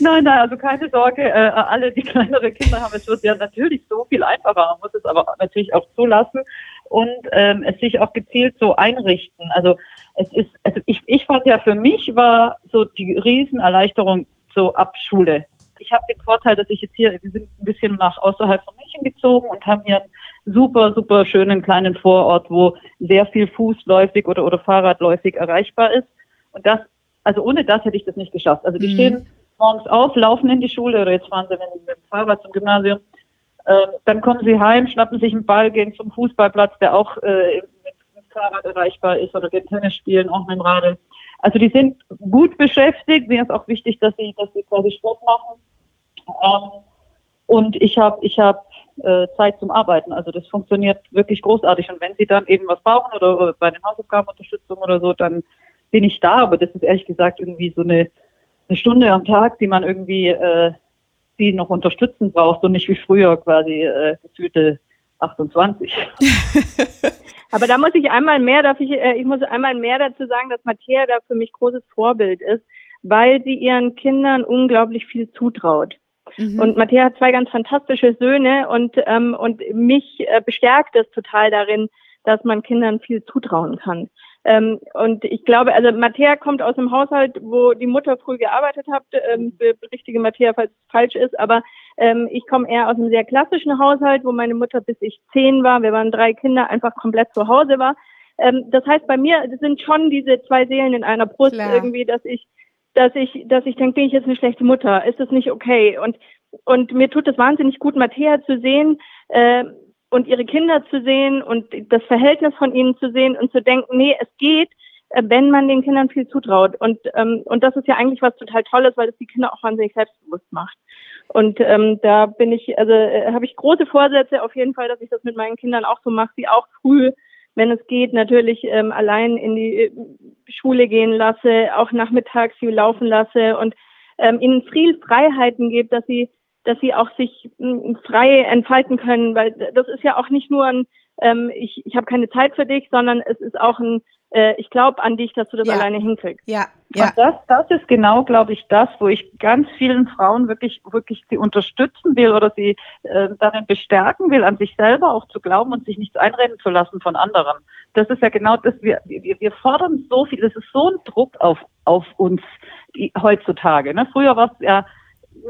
nein, nein, also keine Sorge, äh, alle, die kleinere Kinder haben, es wird ja natürlich so viel einfacher. Man muss es aber natürlich auch zulassen und ähm, es sich auch gezielt so einrichten. Also es ist, also ich, ich fand ja für mich war so die Riesenerleichterung so ab Schule. Ich habe den Vorteil, dass ich jetzt hier, wir sind ein bisschen nach außerhalb von München gezogen und haben hier einen super, super schönen kleinen Vorort, wo sehr viel fußläufig oder, oder fahrradläufig erreichbar ist. Und das, also ohne das hätte ich das nicht geschafft. Also die Mhm. stehen morgens auf, laufen in die Schule oder jetzt fahren sie mit, dem Fahrrad zum Gymnasium. Ähm, dann kommen sie heim, schnappen sich einen Ball, gehen zum Fußballplatz, der auch äh, mit, mit dem Fahrrad erreichbar ist oder gehen Tennis spielen, auch mit dem Radl. Also die sind gut beschäftigt. Mir ist auch wichtig, dass sie, dass sie quasi Sport machen. Ähm, und ich habe ich hab, äh, Zeit zum Arbeiten. Also das funktioniert wirklich großartig. Und wenn sie dann eben was brauchen oder, oder bei den Hausaufgaben Unterstützung oder so, dann bin ich da. Aber das ist ehrlich gesagt irgendwie so eine, eine Stunde am Tag, die man irgendwie äh, die noch unterstützen braucht und nicht wie früher quasi äh, gefühlte 28. Aber da muss ich einmal mehr, darf ich, äh, ich muss einmal mehr dazu sagen, dass Matthäa da für mich großes Vorbild ist, weil sie ihren Kindern unglaublich viel zutraut. Mhm. Und Matthäa hat zwei ganz fantastische Söhne und, ähm, und mich äh, bestärkt es total darin, dass man Kindern viel zutrauen kann. Ähm, und ich glaube, also Matthäa kommt aus einem Haushalt, wo die Mutter früh gearbeitet hat, ähm, richtige Matthäa, falls es falsch ist, aber ähm, ich komme eher aus einem sehr klassischen Haushalt, wo meine Mutter bis ich zehn war, wir waren drei Kinder, einfach komplett zu Hause war. Ähm, das heißt, bei mir sind schon diese zwei Seelen in einer Brust Klar. irgendwie, dass ich dass ich, dass ich denke, bin ich jetzt eine schlechte Mutter? Ist das nicht okay? Und, und mir tut es wahnsinnig gut, Matthäa zu sehen, äh, und ihre Kinder zu sehen und das Verhältnis von ihnen zu sehen und zu denken, nee, es geht, äh, wenn man den Kindern viel zutraut. Und, ähm, und das ist ja eigentlich was total Tolles, weil es die Kinder auch wahnsinnig selbstbewusst macht. Und ähm, da bin ich, also äh, habe ich große Vorsätze auf jeden Fall, dass ich das mit meinen Kindern auch so mache, sie auch früh, wenn es geht, natürlich ähm, allein in die äh, Schule gehen lasse, auch nachmittags sie laufen lasse und ähm, ihnen viel Freiheiten gebe, dass sie dass sie auch sich mh, frei entfalten können, weil das ist ja auch nicht nur ein ähm, ich, ich habe keine Zeit für dich, sondern es ist auch ein äh, ich glaube an dich, dass du das Ja. alleine hinkriegst. ja, ja. Und das, das ist genau, glaube ich, das, wo ich ganz vielen Frauen wirklich, wirklich sie unterstützen will oder sie äh, darin bestärken will, an sich selber auch zu glauben und sich nichts einreden zu lassen von anderen. Das ist ja genau das, wir, wir, wir fordern so viel, es ist so ein Druck auf, auf uns die, heutzutage. Ne? Früher war es ja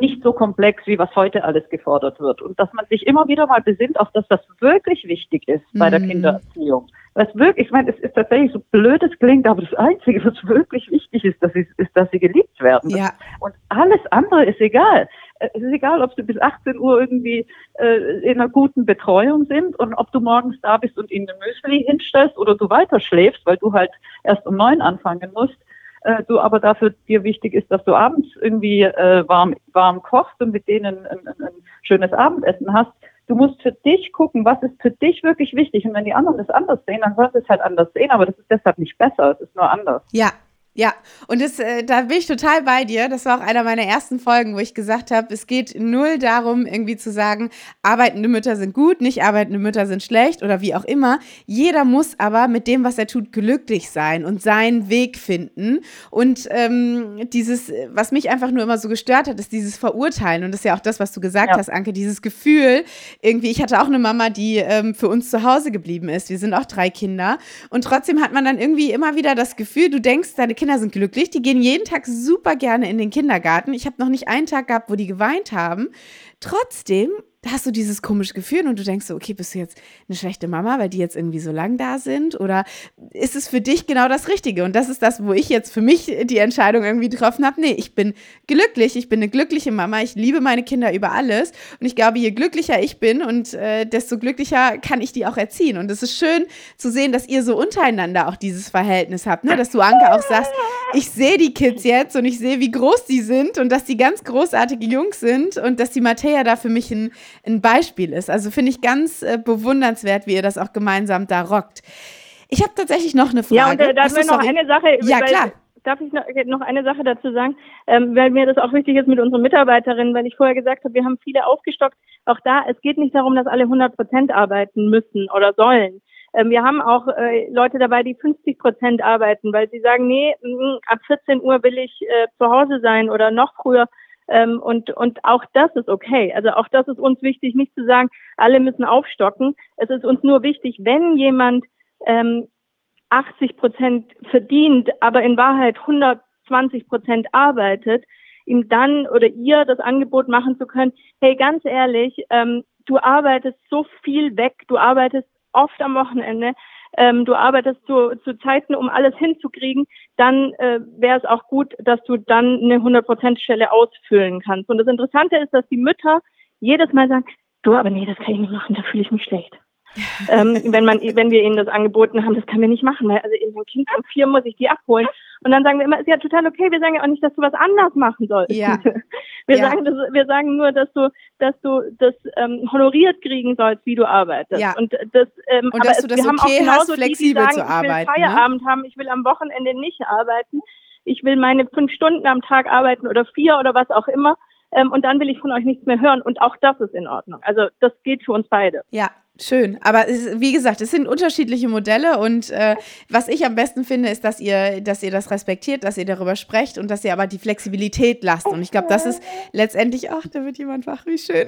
nicht so komplex, wie was heute alles gefordert wird. Und dass man sich immer wieder mal besinnt auf das, was wirklich wichtig ist bei der Mhm. Kindererziehung. Was wirklich, ich meine, es ist tatsächlich so blöd es klingt, aber das Einzige, was wirklich wichtig ist, dass sie, ist, dass sie geliebt werden. Ja, Und alles andere ist egal. es ist egal, ob sie bis 18 Uhr irgendwie äh, in einer guten Betreuung sind und ob du morgens da bist und ihnen ein Müsli hinstellst oder du weiter schläfst, weil du halt erst um neun anfangen musst. Äh, du aber dafür dir wichtig ist, dass du abends irgendwie äh, warm, warm kochst und mit denen ein, ein, ein schönes Abendessen hast. Du musst für dich gucken, was ist für dich wirklich wichtig. Und wenn die anderen das anders sehen, dann sollst du es halt anders sehen. Aber das ist deshalb nicht besser, es ist nur anders. Ja, ja, und das, äh, da bin ich total bei dir. Das war auch einer meiner ersten Folgen, wo ich gesagt habe, es geht null darum, irgendwie zu sagen, arbeitende Mütter sind gut, nicht arbeitende Mütter sind schlecht oder wie auch immer. Jeder muss aber mit dem, was er tut, glücklich sein und seinen Weg finden. Und ähm, dieses, was mich einfach nur immer so gestört hat, ist dieses Verurteilen. Und das ist ja auch das, was du gesagt ja. hast, Anke, dieses Gefühl, irgendwie, ich hatte auch eine Mama, die ähm, für uns zu Hause geblieben ist. Wir sind auch drei Kinder. Und trotzdem hat man dann irgendwie immer wieder das Gefühl, du denkst, deine Kinder sind glücklich, die gehen jeden Tag super gerne in den Kindergarten. Ich habe noch nicht einen Tag gehabt, wo die geweint haben. Trotzdem da hast du dieses komische Gefühl und du denkst so, okay, bist du jetzt eine schlechte Mama, weil die jetzt irgendwie so lang da sind? Oder ist es für dich genau das Richtige? Und das ist das, wo ich jetzt für mich die Entscheidung irgendwie getroffen habe. Nee, ich bin glücklich, ich bin eine glückliche Mama, ich liebe meine Kinder über alles. Und ich glaube, je glücklicher ich bin und äh, desto glücklicher kann ich die auch erziehen. Und es ist schön zu sehen, dass ihr so untereinander auch dieses Verhältnis habt, ne? dass du, Anke, auch sagst, ich sehe die Kids jetzt und ich sehe, wie groß die sind und dass die ganz großartige Jungs sind und dass die Mattea da für mich ein ein Beispiel ist. Also finde ich ganz äh, bewundernswert, wie ihr das auch gemeinsam da rockt. Ich habe tatsächlich noch eine Frage. Ja, und äh, da wir noch eine Sache. Ja, klar. Darf ich noch, noch eine Sache dazu sagen, ähm, weil mir das auch wichtig ist mit unseren Mitarbeiterinnen, weil ich vorher gesagt habe, wir haben viele aufgestockt. Auch da, es geht nicht darum, dass alle 100 Prozent arbeiten müssen oder sollen. Ähm, wir haben auch äh, Leute dabei, die 50 Prozent arbeiten, weil sie sagen, nee, mh, ab 14 Uhr will ich äh, zu Hause sein oder noch früher. Ähm, und, und auch das ist okay. Also auch das ist uns wichtig, nicht zu sagen, alle müssen aufstocken. Es ist uns nur wichtig, wenn jemand ähm, 80 Prozent verdient, aber in Wahrheit 120 Prozent arbeitet, ihm dann oder ihr das Angebot machen zu können, hey, ganz ehrlich, ähm, du arbeitest so viel weg, du arbeitest oft am Wochenende, ähm, du arbeitest zu, zu Zeiten, um alles hinzukriegen, dann äh, wäre es auch gut, dass du dann eine 100%-Stelle ausfüllen kannst. Und das Interessante ist, dass die Mütter jedes Mal sagen, du, aber nee, das kann ich nicht machen, da fühle ich mich schlecht ähm, wenn man, wenn wir ihnen das angeboten haben, das können wir nicht machen, weil also mein Kind um vier muss ich die abholen. Und dann sagen wir immer, ist ja total okay. Wir sagen ja auch nicht, dass du was anders machen sollst. Ja. Wir ja. sagen, das, wir sagen nur, dass du, dass du das ähm, honoriert kriegen sollst, wie du arbeitest. Ja. Und das, ähm, und dass du das wir haben okay auch hast, flexibel die, die sagen, zu arbeiten. Ich will ne? Feierabend ne? haben, ich will am Wochenende nicht arbeiten. Ich will meine fünf Stunden am Tag arbeiten oder vier oder was auch immer. Ähm, und dann will ich von euch nichts mehr hören. Und auch das ist in Ordnung. Also das geht für uns beide. Ja, Schön, aber es, wie gesagt, es sind unterschiedliche Modelle und äh, was ich am besten finde, ist, dass ihr, dass ihr das respektiert, dass ihr darüber sprecht und dass ihr aber die Flexibilität lasst. Und ich glaube, das ist letztendlich, ach, da wird jemand wach, wie schön.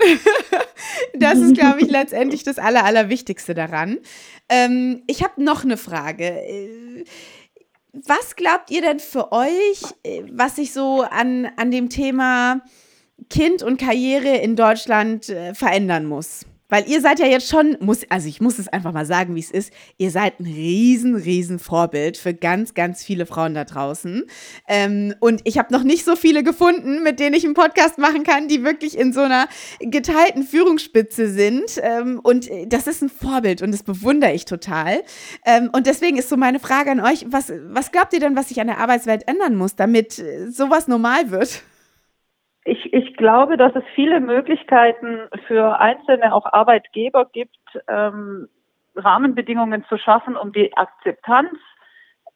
das ist, glaube ich, letztendlich das Aller, Allerwichtigste daran. Ähm, ich habe noch eine Frage. Äh, was glaubt ihr denn für euch, äh, was sich so an, an dem Thema Kind und Karriere in Deutschland äh, verändern muss? Weil ihr seid ja jetzt schon, muss, also ich muss es einfach mal sagen, wie es ist, ihr seid ein riesen, riesen Vorbild für ganz, ganz viele Frauen da draußen. Ähm, und ich habe noch nicht so viele gefunden, mit denen ich einen Podcast machen kann, die wirklich in so einer geteilten Führungsspitze sind. Ähm, und das ist ein Vorbild und das bewundere ich total. Ähm, und deswegen ist so meine Frage an euch, was, was glaubt ihr denn, was sich an der Arbeitswelt ändern muss, damit äh, sowas normal wird? Ich, ich glaube, dass es viele Möglichkeiten für einzelne auch Arbeitgeber gibt, ähm, Rahmenbedingungen zu schaffen, um die Akzeptanz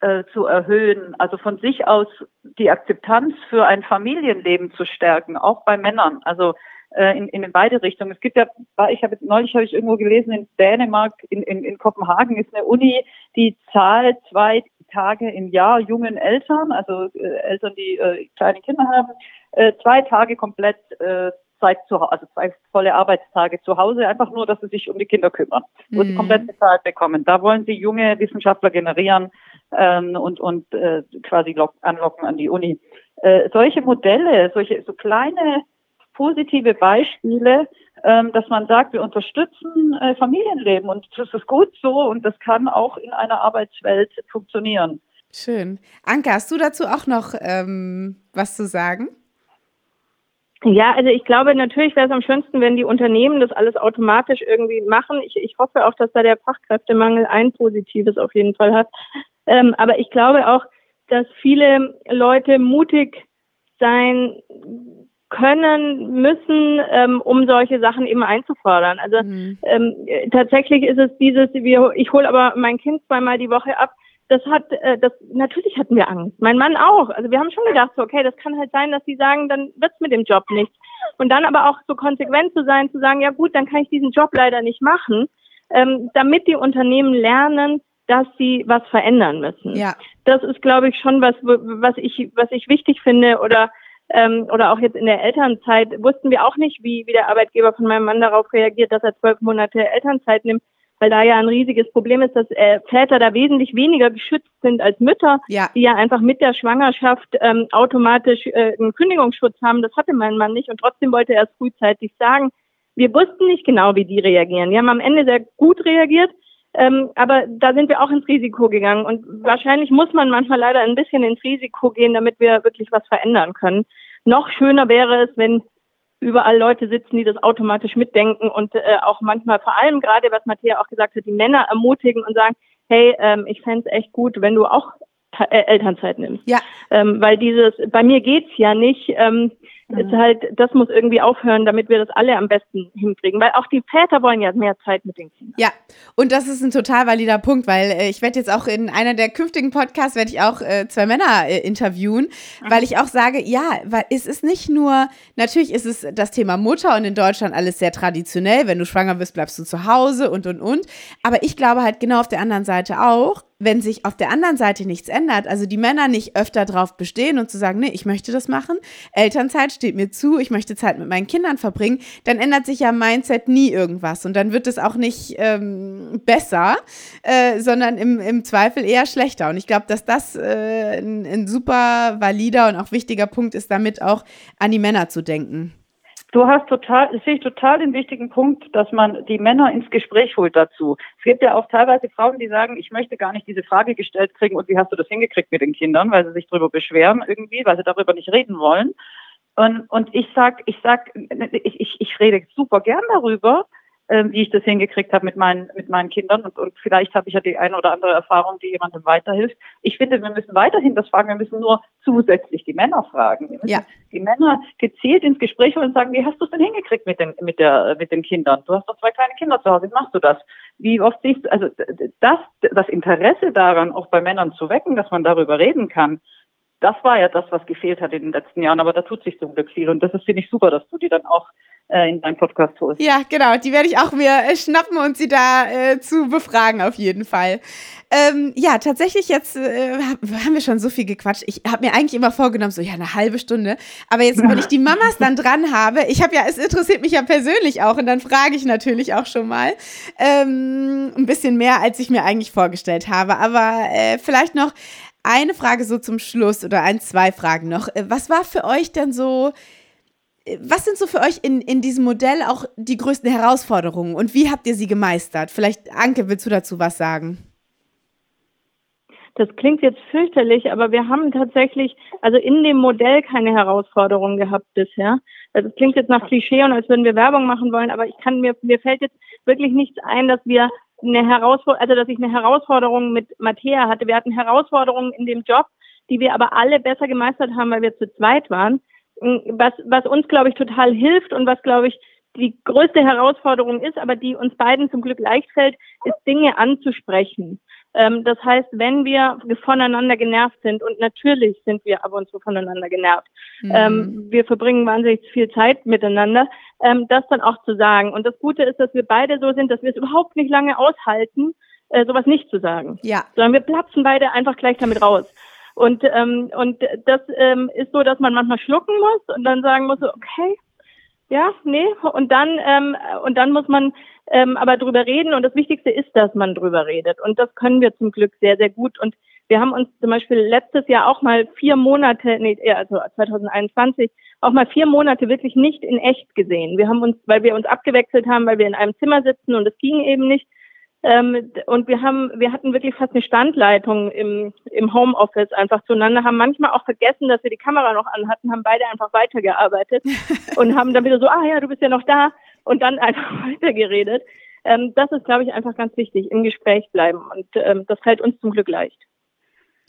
äh, zu erhöhen, also von sich aus die Akzeptanz für ein Familienleben zu stärken, auch bei Männern, also äh, in, in beide Richtungen. Es gibt ja, ich habe neulich habe ich irgendwo gelesen, in Dänemark, in, in, in Kopenhagen ist eine Uni, die zahlt zwei Tage im Jahr jungen Eltern, also äh, Eltern, die kleine Kinder haben, äh, zwei Tage komplett äh, Zeit zu Hause, also zwei volle Arbeitstage zu Hause, einfach nur, dass sie sich um die Kinder kümmern, wo mhm. sie komplett bezahlt bekommen. Da wollen sie junge Wissenschaftler generieren ähm, und, und äh, quasi lock, anlocken an die Uni. Äh, solche Modelle, solche so kleine positive Beispiele, ähm, dass man sagt, wir unterstützen äh, Familienleben und das ist gut so und das kann auch in einer Arbeitswelt funktionieren. Schön. Anke, hast du dazu auch noch ähm, was zu sagen? Ja, also ich glaube, natürlich wäre es am schönsten, wenn die Unternehmen das alles automatisch irgendwie machen. Ich, ich hoffe auch, dass da der Fachkräftemangel ein positives auf jeden Fall hat. Ähm, aber ich glaube auch, dass viele Leute mutig sein können, müssen, ähm, um solche Sachen eben einzufordern. Also mhm. ähm, tatsächlich ist es dieses, wir, ich hole aber mein Kind zweimal die Woche ab. Das hat, äh, das natürlich hatten wir Angst. Mein Mann auch. Also wir haben schon gedacht, so, okay, das kann halt sein, dass sie sagen, dann wird's mit dem Job nichts. Und dann aber auch so konsequent zu sein, zu sagen, ja gut, dann kann ich diesen Job leider nicht machen, ähm, damit die Unternehmen lernen, dass sie was verändern müssen. Ja. Das ist, glaube ich, schon was, was ich, was ich wichtig finde oder ähm, oder auch jetzt in der Elternzeit wussten wir auch nicht, wie, wie der Arbeitgeber von meinem Mann darauf reagiert, dass er zwölf Monate Elternzeit nimmt, weil da ja ein riesiges Problem ist, dass äh, Väter da wesentlich weniger geschützt sind als Mütter, ja. die ja einfach mit der Schwangerschaft ähm, automatisch äh, einen Kündigungsschutz haben. Das hatte mein Mann nicht und trotzdem wollte er es frühzeitig sagen. Wir wussten nicht genau, wie die reagieren. Die haben am Ende sehr gut reagiert, ähm, aber da sind wir auch ins Risiko gegangen. Und wahrscheinlich muss man manchmal leider ein bisschen ins Risiko gehen, damit wir wirklich was verändern können. Noch schöner wäre es, wenn überall Leute sitzen, die das automatisch mitdenken und äh, auch manchmal vor allem gerade, was Matthäa auch gesagt hat, die Männer ermutigen und sagen, hey, ähm, ich fände es echt gut, wenn du auch äh, Elternzeit nimmst. Ja. Ähm, weil dieses, bei mir geht's ja nicht, ähm, Mhm. Ist halt, das muss irgendwie aufhören, damit wir das alle am besten hinkriegen. Weil auch die Väter wollen ja mehr Zeit mit den Kindern. Ja, und das ist ein total valider Punkt, weil äh, ich werde jetzt auch in einer der künftigen Podcasts werde ich auch äh, zwei Männer äh, interviewen, mhm. weil ich auch sage, ja, weil es ist nicht nur, natürlich ist es das Thema Mutter und in Deutschland alles sehr traditionell. Wenn du schwanger bist, bleibst du zu Hause und und und. Aber ich glaube halt genau auf der anderen Seite auch, wenn sich auf der anderen Seite nichts ändert, also die Männer nicht öfter drauf bestehen und zu sagen, nee, ich möchte das machen, Elternzeit steht mir zu, ich möchte Zeit mit meinen Kindern verbringen, dann ändert sich ja Mindset nie irgendwas und dann wird es auch nicht ähm, besser, äh, sondern im, im Zweifel eher schlechter. Und ich glaube, dass das äh, ein, ein super valider und auch wichtiger Punkt ist, damit auch an die Männer zu denken. Du hast total, das sehe ich total den wichtigen Punkt, dass man die Männer ins Gespräch holt dazu. Es gibt ja auch teilweise Frauen, die sagen, ich möchte gar nicht diese Frage gestellt kriegen und wie hast du das hingekriegt mit den Kindern, weil sie sich darüber beschweren irgendwie, weil sie darüber nicht reden wollen. Und, und ich sag, ich sag, ich, ich, ich rede super gern darüber, äh, wie ich das hingekriegt habe mit meinen, mit meinen Kindern. Und, und vielleicht habe ich ja die eine oder andere Erfahrung, die jemandem weiterhilft. Ich finde, wir müssen weiterhin das fragen. Wir müssen nur zusätzlich die Männer fragen. Wir müssen ja. die Männer gezielt ins Gespräch holen und sagen, wie hast du es denn hingekriegt mit den, mit der, mit den Kindern? Du hast doch zwei kleine Kinder zu Hause. Wie machst du das? Wie oft siehst du, also das, das Interesse daran, auch bei Männern zu wecken, dass man darüber reden kann, das war ja das, was gefehlt hat in den letzten Jahren. Aber da tut sich zum Glück viel. Und das ist, finde ich, super, dass du die dann auch in deinem Podcast holst. Ja, genau. Die werde ich auch mir äh, schnappen und sie da äh, zu befragen, auf jeden Fall. Ähm, ja, tatsächlich jetzt äh, haben wir schon so viel gequatscht. Ich habe mir eigentlich immer vorgenommen, so ja, eine halbe Stunde. Aber jetzt, wenn ich die Mamas dann dran habe, ich habe ja, es interessiert mich ja persönlich auch und dann frage ich natürlich auch schon mal ähm, ein bisschen mehr, als ich mir eigentlich vorgestellt habe. Aber äh, vielleicht noch eine Frage so zum Schluss oder ein, zwei Fragen noch. Äh, was war für euch denn so, äh, was sind so für euch in, in diesem Modell auch die größten Herausforderungen und wie habt ihr sie gemeistert? Vielleicht, Anke, willst du dazu was sagen? Das klingt jetzt fürchterlich, aber wir haben tatsächlich, also in dem Modell keine Herausforderungen gehabt bisher. Also es klingt jetzt nach Klischee und als würden wir Werbung machen wollen, aber ich kann mir, mir fällt jetzt wirklich nichts ein, dass wir eine Herausforderung, also dass ich eine Herausforderung mit Matthäa hatte. Wir hatten Herausforderungen in dem Job, die wir aber alle besser gemeistert haben, weil wir zu zweit waren. Was, was uns, glaube ich, total hilft und was, glaube ich, die größte Herausforderung ist, aber die uns beiden zum Glück leicht fällt, ist Dinge anzusprechen. Ähm, das heißt, wenn wir voneinander genervt sind, und natürlich sind wir ab und zu voneinander genervt, mhm. ähm, wir verbringen wahnsinnig viel Zeit miteinander, ähm, das dann auch zu sagen. Und das Gute ist, dass wir beide so sind, dass wir es überhaupt nicht lange aushalten, äh, sowas nicht zu sagen. Ja. Sondern wir platzen beide einfach gleich damit raus. Und, ähm, und das ähm, ist so, dass man manchmal schlucken muss und dann sagen muss, okay, ja, nee, und dann, ähm, und dann muss man ähm, aber drüber reden. Und das Wichtigste ist, dass man drüber redet. Und das können wir zum Glück sehr, sehr gut. Und wir haben uns zum Beispiel letztes Jahr auch mal vier Monate, nee, also 2021, auch mal vier Monate wirklich nicht in echt gesehen. Wir haben uns, weil wir uns abgewechselt haben, weil wir in einem Zimmer sitzen und es ging eben nicht, Ähm, und wir haben, wir hatten wirklich fast eine Standleitung im, im Homeoffice einfach zueinander, haben manchmal auch vergessen, dass wir die Kamera noch anhatten, haben beide einfach weitergearbeitet und haben dann wieder so, ah ja, du bist ja noch da und dann einfach weitergeredet. Ähm, das ist, glaube ich, einfach ganz wichtig, im Gespräch bleiben und ähm, das fällt uns zum Glück leicht.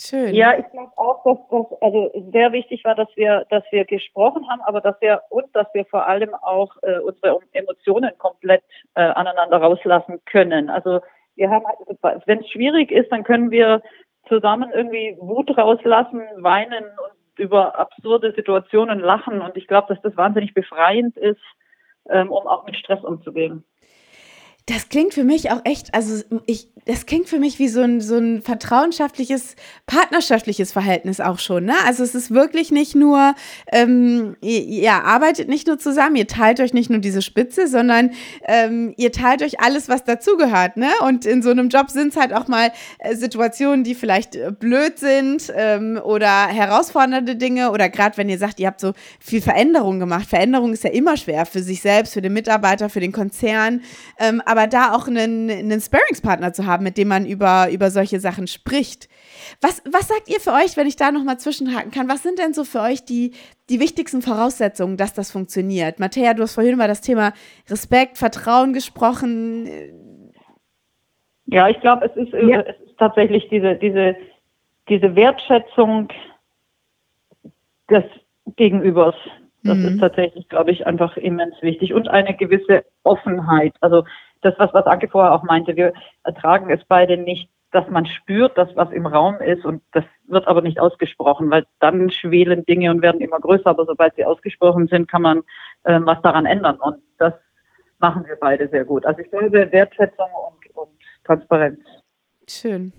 Schön. Ja, ich glaube auch, dass das also sehr wichtig war, dass wir, dass wir gesprochen haben, aber dass wir und dass wir vor allem auch äh, unsere Emotionen komplett äh, aneinander rauslassen können. Also wir haben, halt, wenn es schwierig ist, dann können wir zusammen irgendwie Wut rauslassen, weinen und über absurde Situationen lachen. Und ich glaube, dass das wahnsinnig befreiend ist, ähm, um auch mit Stress umzugehen. Das klingt für mich auch echt, also ich, das klingt für mich wie so ein, so ein vertrauenschaftliches, partnerschaftliches Verhältnis auch schon. Ne? Also es ist wirklich nicht nur, ähm, ihr, ihr, arbeitet nicht nur zusammen, ihr teilt euch nicht nur diese Spitze, sondern ähm, ihr teilt euch alles, was dazugehört. Ne? Und in so einem Job sind es halt auch mal äh, Situationen, die vielleicht äh, blöd sind ähm, oder herausfordernde Dinge oder gerade wenn ihr sagt, ihr habt so viel Veränderung gemacht. Veränderung ist ja immer schwer für sich selbst, für den Mitarbeiter, für den Konzern. Ähm, aber aber da auch einen, einen Sparringspartner zu haben, mit dem man über, über solche Sachen spricht. Was, was sagt ihr für euch, wenn ich da nochmal zwischenhaken kann? Was sind denn so für euch die, die wichtigsten Voraussetzungen, dass das funktioniert? Matthäa, du hast vorhin über das Thema Respekt, Vertrauen gesprochen. Ja, ich glaube, es ist, ja. es ist tatsächlich diese, diese, diese Wertschätzung des Gegenübers. Das mhm. ist tatsächlich, glaube ich, einfach immens wichtig. Und eine gewisse Offenheit. Also das, was, was Anke vorher auch meinte, wir ertragen es beide nicht, dass man spürt, dass was im Raum ist und das wird aber nicht ausgesprochen, weil dann schwelen Dinge und werden immer größer, aber sobald sie ausgesprochen sind, kann man ähm, was daran ändern und das machen wir beide sehr gut. Also ich glaube Wertschätzung und, und Transparenz. Schön.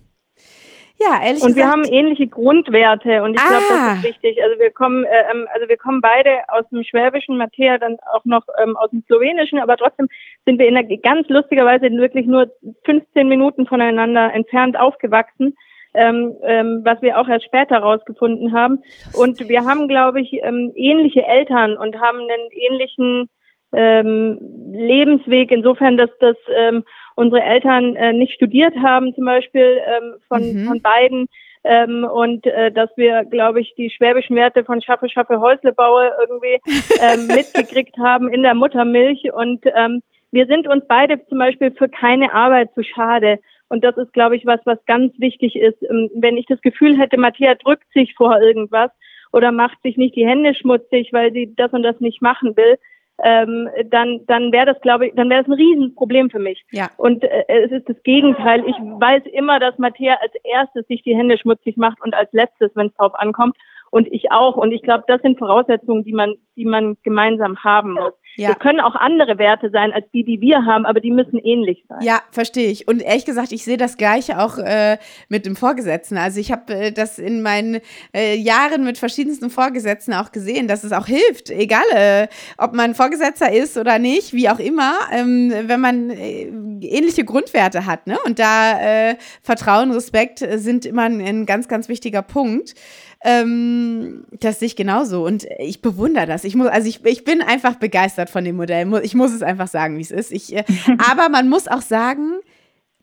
Ja, ehrlich Und gesagt. wir haben ähnliche Grundwerte und ich ah. glaube, das ist wichtig. Also wir kommen, äh, ähm, also wir kommen beide aus dem Schwäbischen, Matthäa dann auch noch ähm, aus dem Slowenischen, aber trotzdem sind wir in der ganz lustigerweise wirklich nur 15 Minuten voneinander entfernt aufgewachsen. Ähm, ähm, was wir auch erst später rausgefunden haben. Und wir haben, glaube ich, ähm, ähnliche Eltern und haben einen ähnlichen ähm, Lebensweg, insofern, dass das ähm, unsere Eltern äh, nicht studiert haben, zum Beispiel ähm, von, mhm. von beiden. Ähm, und äh, dass wir, glaube ich, die schwäbischen Werte von Schaffe, Schaffe, Häuslebaue irgendwie ähm, mitgekriegt haben in der Muttermilch. Und ähm, wir sind uns beide zum Beispiel für keine Arbeit zu schade. Und das ist, glaube ich, was, was ganz wichtig ist. Ähm, wenn ich das Gefühl hätte, Matthias drückt sich vor irgendwas oder macht sich nicht die Hände schmutzig, weil sie das und das nicht machen will, ähm, dann, dann wäre das, glaube ich, dann wäre das ein Riesenproblem für mich. Ja. Und äh, es ist das Gegenteil. Ich weiß immer, dass Matthäa als erstes sich die Hände schmutzig macht und als letztes, wenn es drauf ankommt. Und ich auch. Und ich glaube, das sind Voraussetzungen, die man, die man gemeinsam haben muss. Ja. Das können auch andere Werte sein als die, die wir haben, aber die müssen ähnlich sein. Ja, verstehe ich. Und ehrlich gesagt, ich sehe das Gleiche auch äh, mit dem Vorgesetzten. Also ich habe äh, das in meinen äh, Jahren mit verschiedensten Vorgesetzten auch gesehen, dass es auch hilft, egal äh, ob man Vorgesetzter ist oder nicht, wie auch immer, ähm, wenn man äh, ähnliche Grundwerte hat. Ne? Und da äh, Vertrauen, Respekt sind immer ein, ein ganz, ganz wichtiger Punkt. Ähm, das sehe ich genauso und ich bewundere das. Ich muss, also ich, ich bin einfach begeistert von dem Modell. Ich muss es einfach sagen, wie es ist. Ich, äh, aber man muss auch sagen,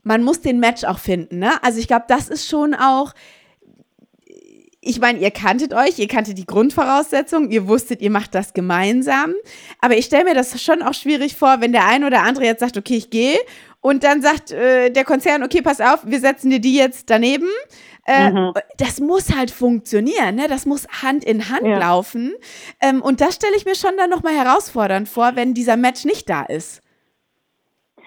man muss den Match auch finden. Ne? Also ich glaube, das ist schon auch. Ich meine, ihr kanntet euch, ihr kanntet die Grundvoraussetzungen, ihr wusstet, ihr macht das gemeinsam. Aber ich stelle mir das schon auch schwierig vor, wenn der eine oder andere jetzt sagt, okay, ich gehe und dann sagt äh, der Konzern, okay, pass auf, wir setzen dir die jetzt daneben äh, mhm. Das muss halt funktionieren, ne? das muss Hand in Hand ja. laufen. Ähm, und das stelle ich mir schon dann nochmal herausfordernd vor, wenn dieser Match nicht da ist.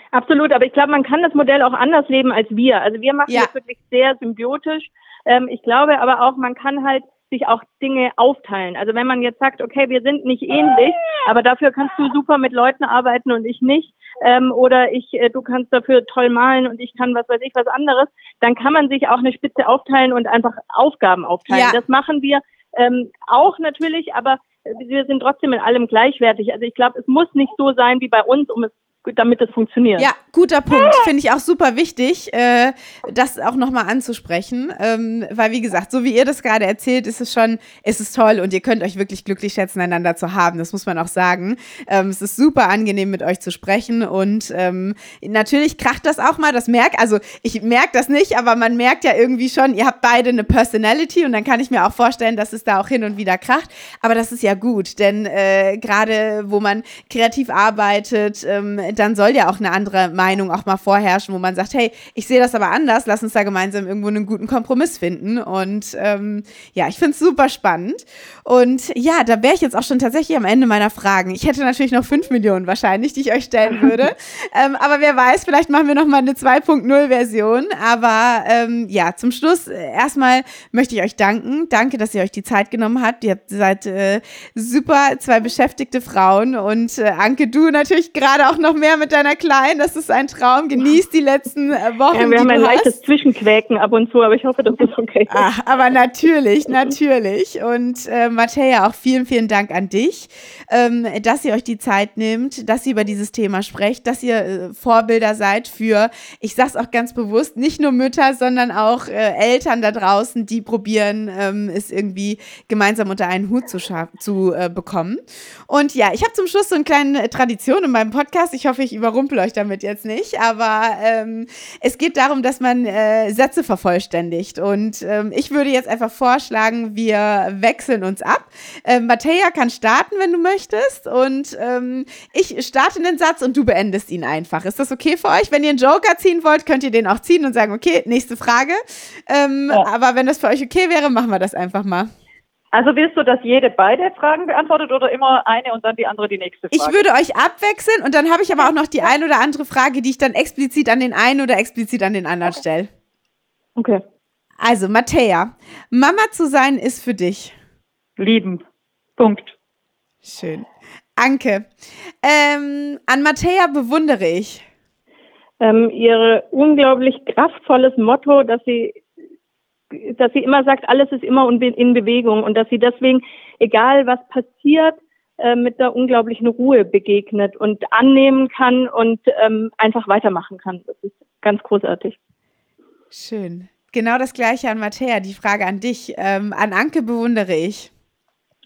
Absolut, aber ich glaube, man kann das Modell auch anders leben als wir. Also wir machen ja. das wirklich sehr symbiotisch. Ähm, ich glaube aber auch, man kann halt sich auch Dinge aufteilen. Also wenn man jetzt sagt, okay, wir sind nicht ähnlich, aber dafür kannst du super mit Leuten arbeiten und ich nicht, ähm, oder ich, äh, du kannst dafür toll malen und ich kann was weiß ich was anderes, dann kann man sich auch eine Spitze aufteilen und einfach Aufgaben aufteilen. Ja. Das machen wir ähm, auch natürlich, aber wir sind trotzdem in allem gleichwertig. Also ich glaube, es muss nicht so sein wie bei uns, um es damit das funktioniert. Ja, guter Punkt. Finde ich auch super wichtig, äh, das auch nochmal anzusprechen. Ähm, weil, wie gesagt, so wie ihr das gerade erzählt, ist es schon, ist es toll und ihr könnt euch wirklich glücklich schätzen, einander zu haben. Das muss man auch sagen. Ähm, es ist super angenehm, mit euch zu sprechen und ähm, natürlich kracht das auch mal. Das merkt, also ich merke das nicht, aber man merkt ja irgendwie schon, ihr habt beide eine Personality und dann kann ich mir auch vorstellen, dass es da auch hin und wieder kracht. Aber das ist ja gut, denn äh, gerade wo man kreativ arbeitet, ähm, dann soll ja auch eine andere Meinung auch mal vorherrschen, wo man sagt, hey, ich sehe das aber anders, lass uns da gemeinsam irgendwo einen guten Kompromiss finden. Und ähm, ja, ich finde es super spannend. Und ja, da wäre ich jetzt auch schon tatsächlich am Ende meiner Fragen. Ich hätte natürlich noch fünf Millionen wahrscheinlich, die ich euch stellen würde. ähm, aber wer weiß, vielleicht machen wir noch mal eine 2.0-Version. Aber ähm, ja, zum Schluss äh, erstmal möchte ich euch danken. Danke, dass ihr euch die Zeit genommen habt. Ihr seid äh, super zwei beschäftigte Frauen und äh, Anke, du natürlich gerade auch noch mehr mit deiner Kleinen. Das ist ein Traum. Genießt die letzten äh, Wochen. Ja, wir haben ein hast. leichtes Zwischenquäken ab und zu, aber ich hoffe, das ist okay. Ach, aber natürlich, natürlich. Und äh, Matthäa, auch vielen, vielen Dank an dich, ähm, dass ihr euch die Zeit nimmt, dass ihr über dieses Thema sprecht, dass ihr äh, Vorbilder seid für, ich sag's auch ganz bewusst, nicht nur Mütter, sondern auch äh, Eltern da draußen, die probieren, ähm, es irgendwie gemeinsam unter einen Hut zu, zu äh, bekommen. Und ja, ich habe zum Schluss so eine kleine Tradition in meinem Podcast. Ich hoffe, ich überrumpel euch damit jetzt nicht, aber ähm, es geht darum, dass man äh, Sätze vervollständigt. Und ähm, ich würde jetzt einfach vorschlagen, wir wechseln uns ab. Ähm, Mattea kann starten, wenn du möchtest. Und ähm, ich starte den Satz und du beendest ihn einfach. Ist das okay für euch? Wenn ihr einen Joker ziehen wollt, könnt ihr den auch ziehen und sagen, okay, nächste Frage. Ähm, ja. Aber wenn das für euch okay wäre, machen wir das einfach mal. Also willst du, dass jede beide Fragen beantwortet oder immer eine und dann die andere die nächste Frage? Ich würde euch abwechseln und dann habe ich aber auch noch die ein oder andere Frage, die ich dann explizit an den einen oder explizit an den anderen stelle. Okay. Also, Mattea, Mama zu sein ist für dich. Lieben. Punkt. Schön. Anke, ähm, an Mattea bewundere ich. Ähm, ihr unglaublich kraftvolles Motto, dass sie dass sie immer sagt, alles ist immer in Bewegung und dass sie deswegen, egal was passiert, äh, mit der unglaublichen Ruhe begegnet und annehmen kann und ähm, einfach weitermachen kann. Das ist ganz großartig. Schön. Genau das gleiche an Matthäa. Die Frage an dich. Ähm, an Anke bewundere ich.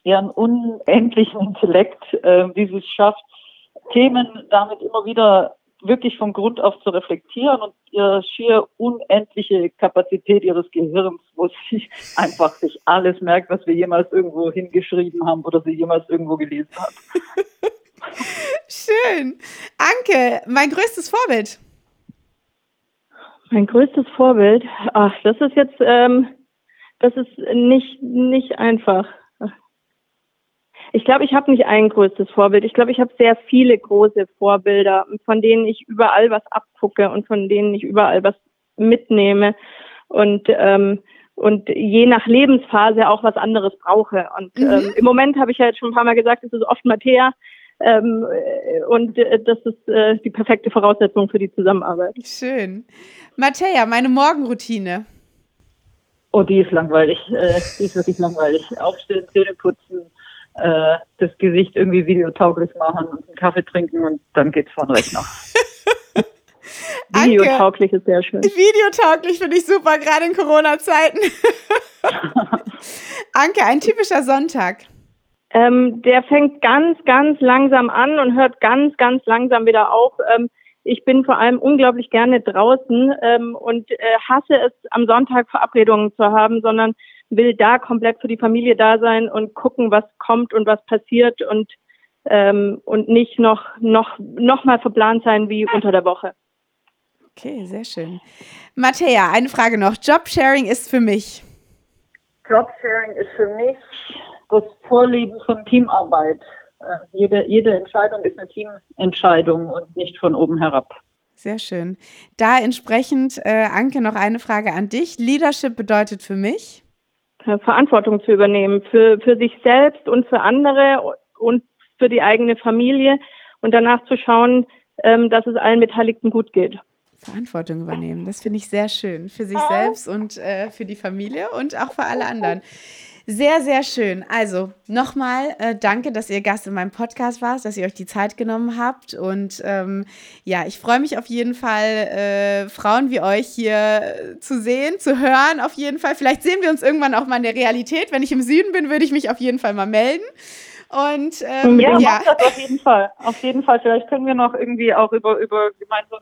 Ihren unendlichen Intellekt, äh, wie sie es schafft, Themen damit immer wieder wirklich von Grund auf zu reflektieren und ihre schier unendliche Kapazität ihres Gehirns, wo sie einfach sich alles merkt, was wir jemals irgendwo hingeschrieben haben oder sie jemals irgendwo gelesen hat. Schön. Anke, mein größtes Vorbild. Mein größtes Vorbild? Ach, das ist jetzt, ähm, das ist nicht, nicht einfach. Ich glaube, ich habe nicht ein größtes Vorbild. Ich glaube, ich habe sehr viele große Vorbilder, von denen ich überall was abgucke und von denen ich überall was mitnehme und ähm, und je nach Lebensphase auch was anderes brauche. Und mhm. ähm, im Moment habe ich ja jetzt schon ein paar Mal gesagt, es ist oft Mattea. Ähm, und äh, das ist äh, die perfekte Voraussetzung für die Zusammenarbeit. Schön. Mattea, meine Morgenroutine. Oh, die ist langweilig. Äh, die ist wirklich langweilig. Aufstehen, Zähne putzen, äh, das Gesicht irgendwie videotauglich machen und einen Kaffee trinken und dann geht's von Rechner. Videotauglich ist sehr schön. Videotauglich finde ich super, gerade in Corona-Zeiten. Anke, ein typischer Sonntag. Ähm, der fängt ganz, ganz langsam an und hört ganz, ganz langsam wieder auf. Ähm, ich bin vor allem unglaublich gerne draußen ähm, und äh, hasse es, am Sonntag Verabredungen zu haben, sondern will da komplett für die Familie da sein und gucken, was kommt und was passiert und ähm, und nicht noch noch noch mal verplant sein wie unter der Woche. Okay, sehr schön. Mattea, eine Frage noch. Jobsharing ist für mich. Jobsharing ist für mich das Vorleben von Teamarbeit. Äh, jede, jede Entscheidung ist eine Teamentscheidung und nicht von oben herab. Sehr schön. Da entsprechend, äh, Anke, noch eine Frage an dich. Leadership bedeutet für mich? Äh, Verantwortung zu übernehmen für, für sich selbst und für andere und für die eigene Familie und danach zu schauen, ähm, dass es allen Beteiligten gut geht. Verantwortung übernehmen, das finde ich sehr schön. Für sich selbst und äh, für die Familie und auch für alle anderen. Sehr, sehr schön. Also nochmal äh, danke, dass ihr Gast in meinem Podcast warst, dass ihr euch die Zeit genommen habt. Und ähm, ja, ich freue mich auf jeden Fall, äh, Frauen wie euch hier zu sehen, zu hören. Auf jeden Fall. Vielleicht sehen wir uns irgendwann auch mal in der Realität. Wenn ich im Süden bin, würde ich mich auf jeden Fall mal melden. Und ähm, ja, ja. auf jeden Fall. Auf jeden Fall. Vielleicht können wir noch irgendwie auch über, über gemeinsame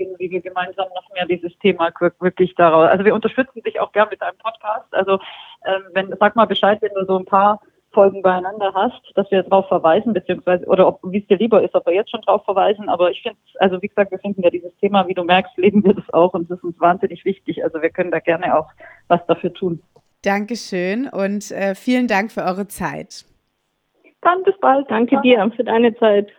Spielen, wie wir gemeinsam noch mehr dieses Thema wirklich daraus. Also wir unterstützen dich auch gern mit einem Podcast. Also ähm, wenn, sag mal Bescheid, wenn du so ein paar Folgen beieinander hast, dass wir darauf verweisen, beziehungsweise, oder ob, wie es dir lieber ist, ob wir jetzt schon darauf verweisen. Aber ich finde, also wie gesagt, wir finden ja dieses Thema, wie du merkst, leben wir das auch und das ist uns wahnsinnig wichtig. Also wir können da gerne auch was dafür tun. Dankeschön und äh, vielen Dank für eure Zeit. Dann bis bald. Danke dir für deine Zeit.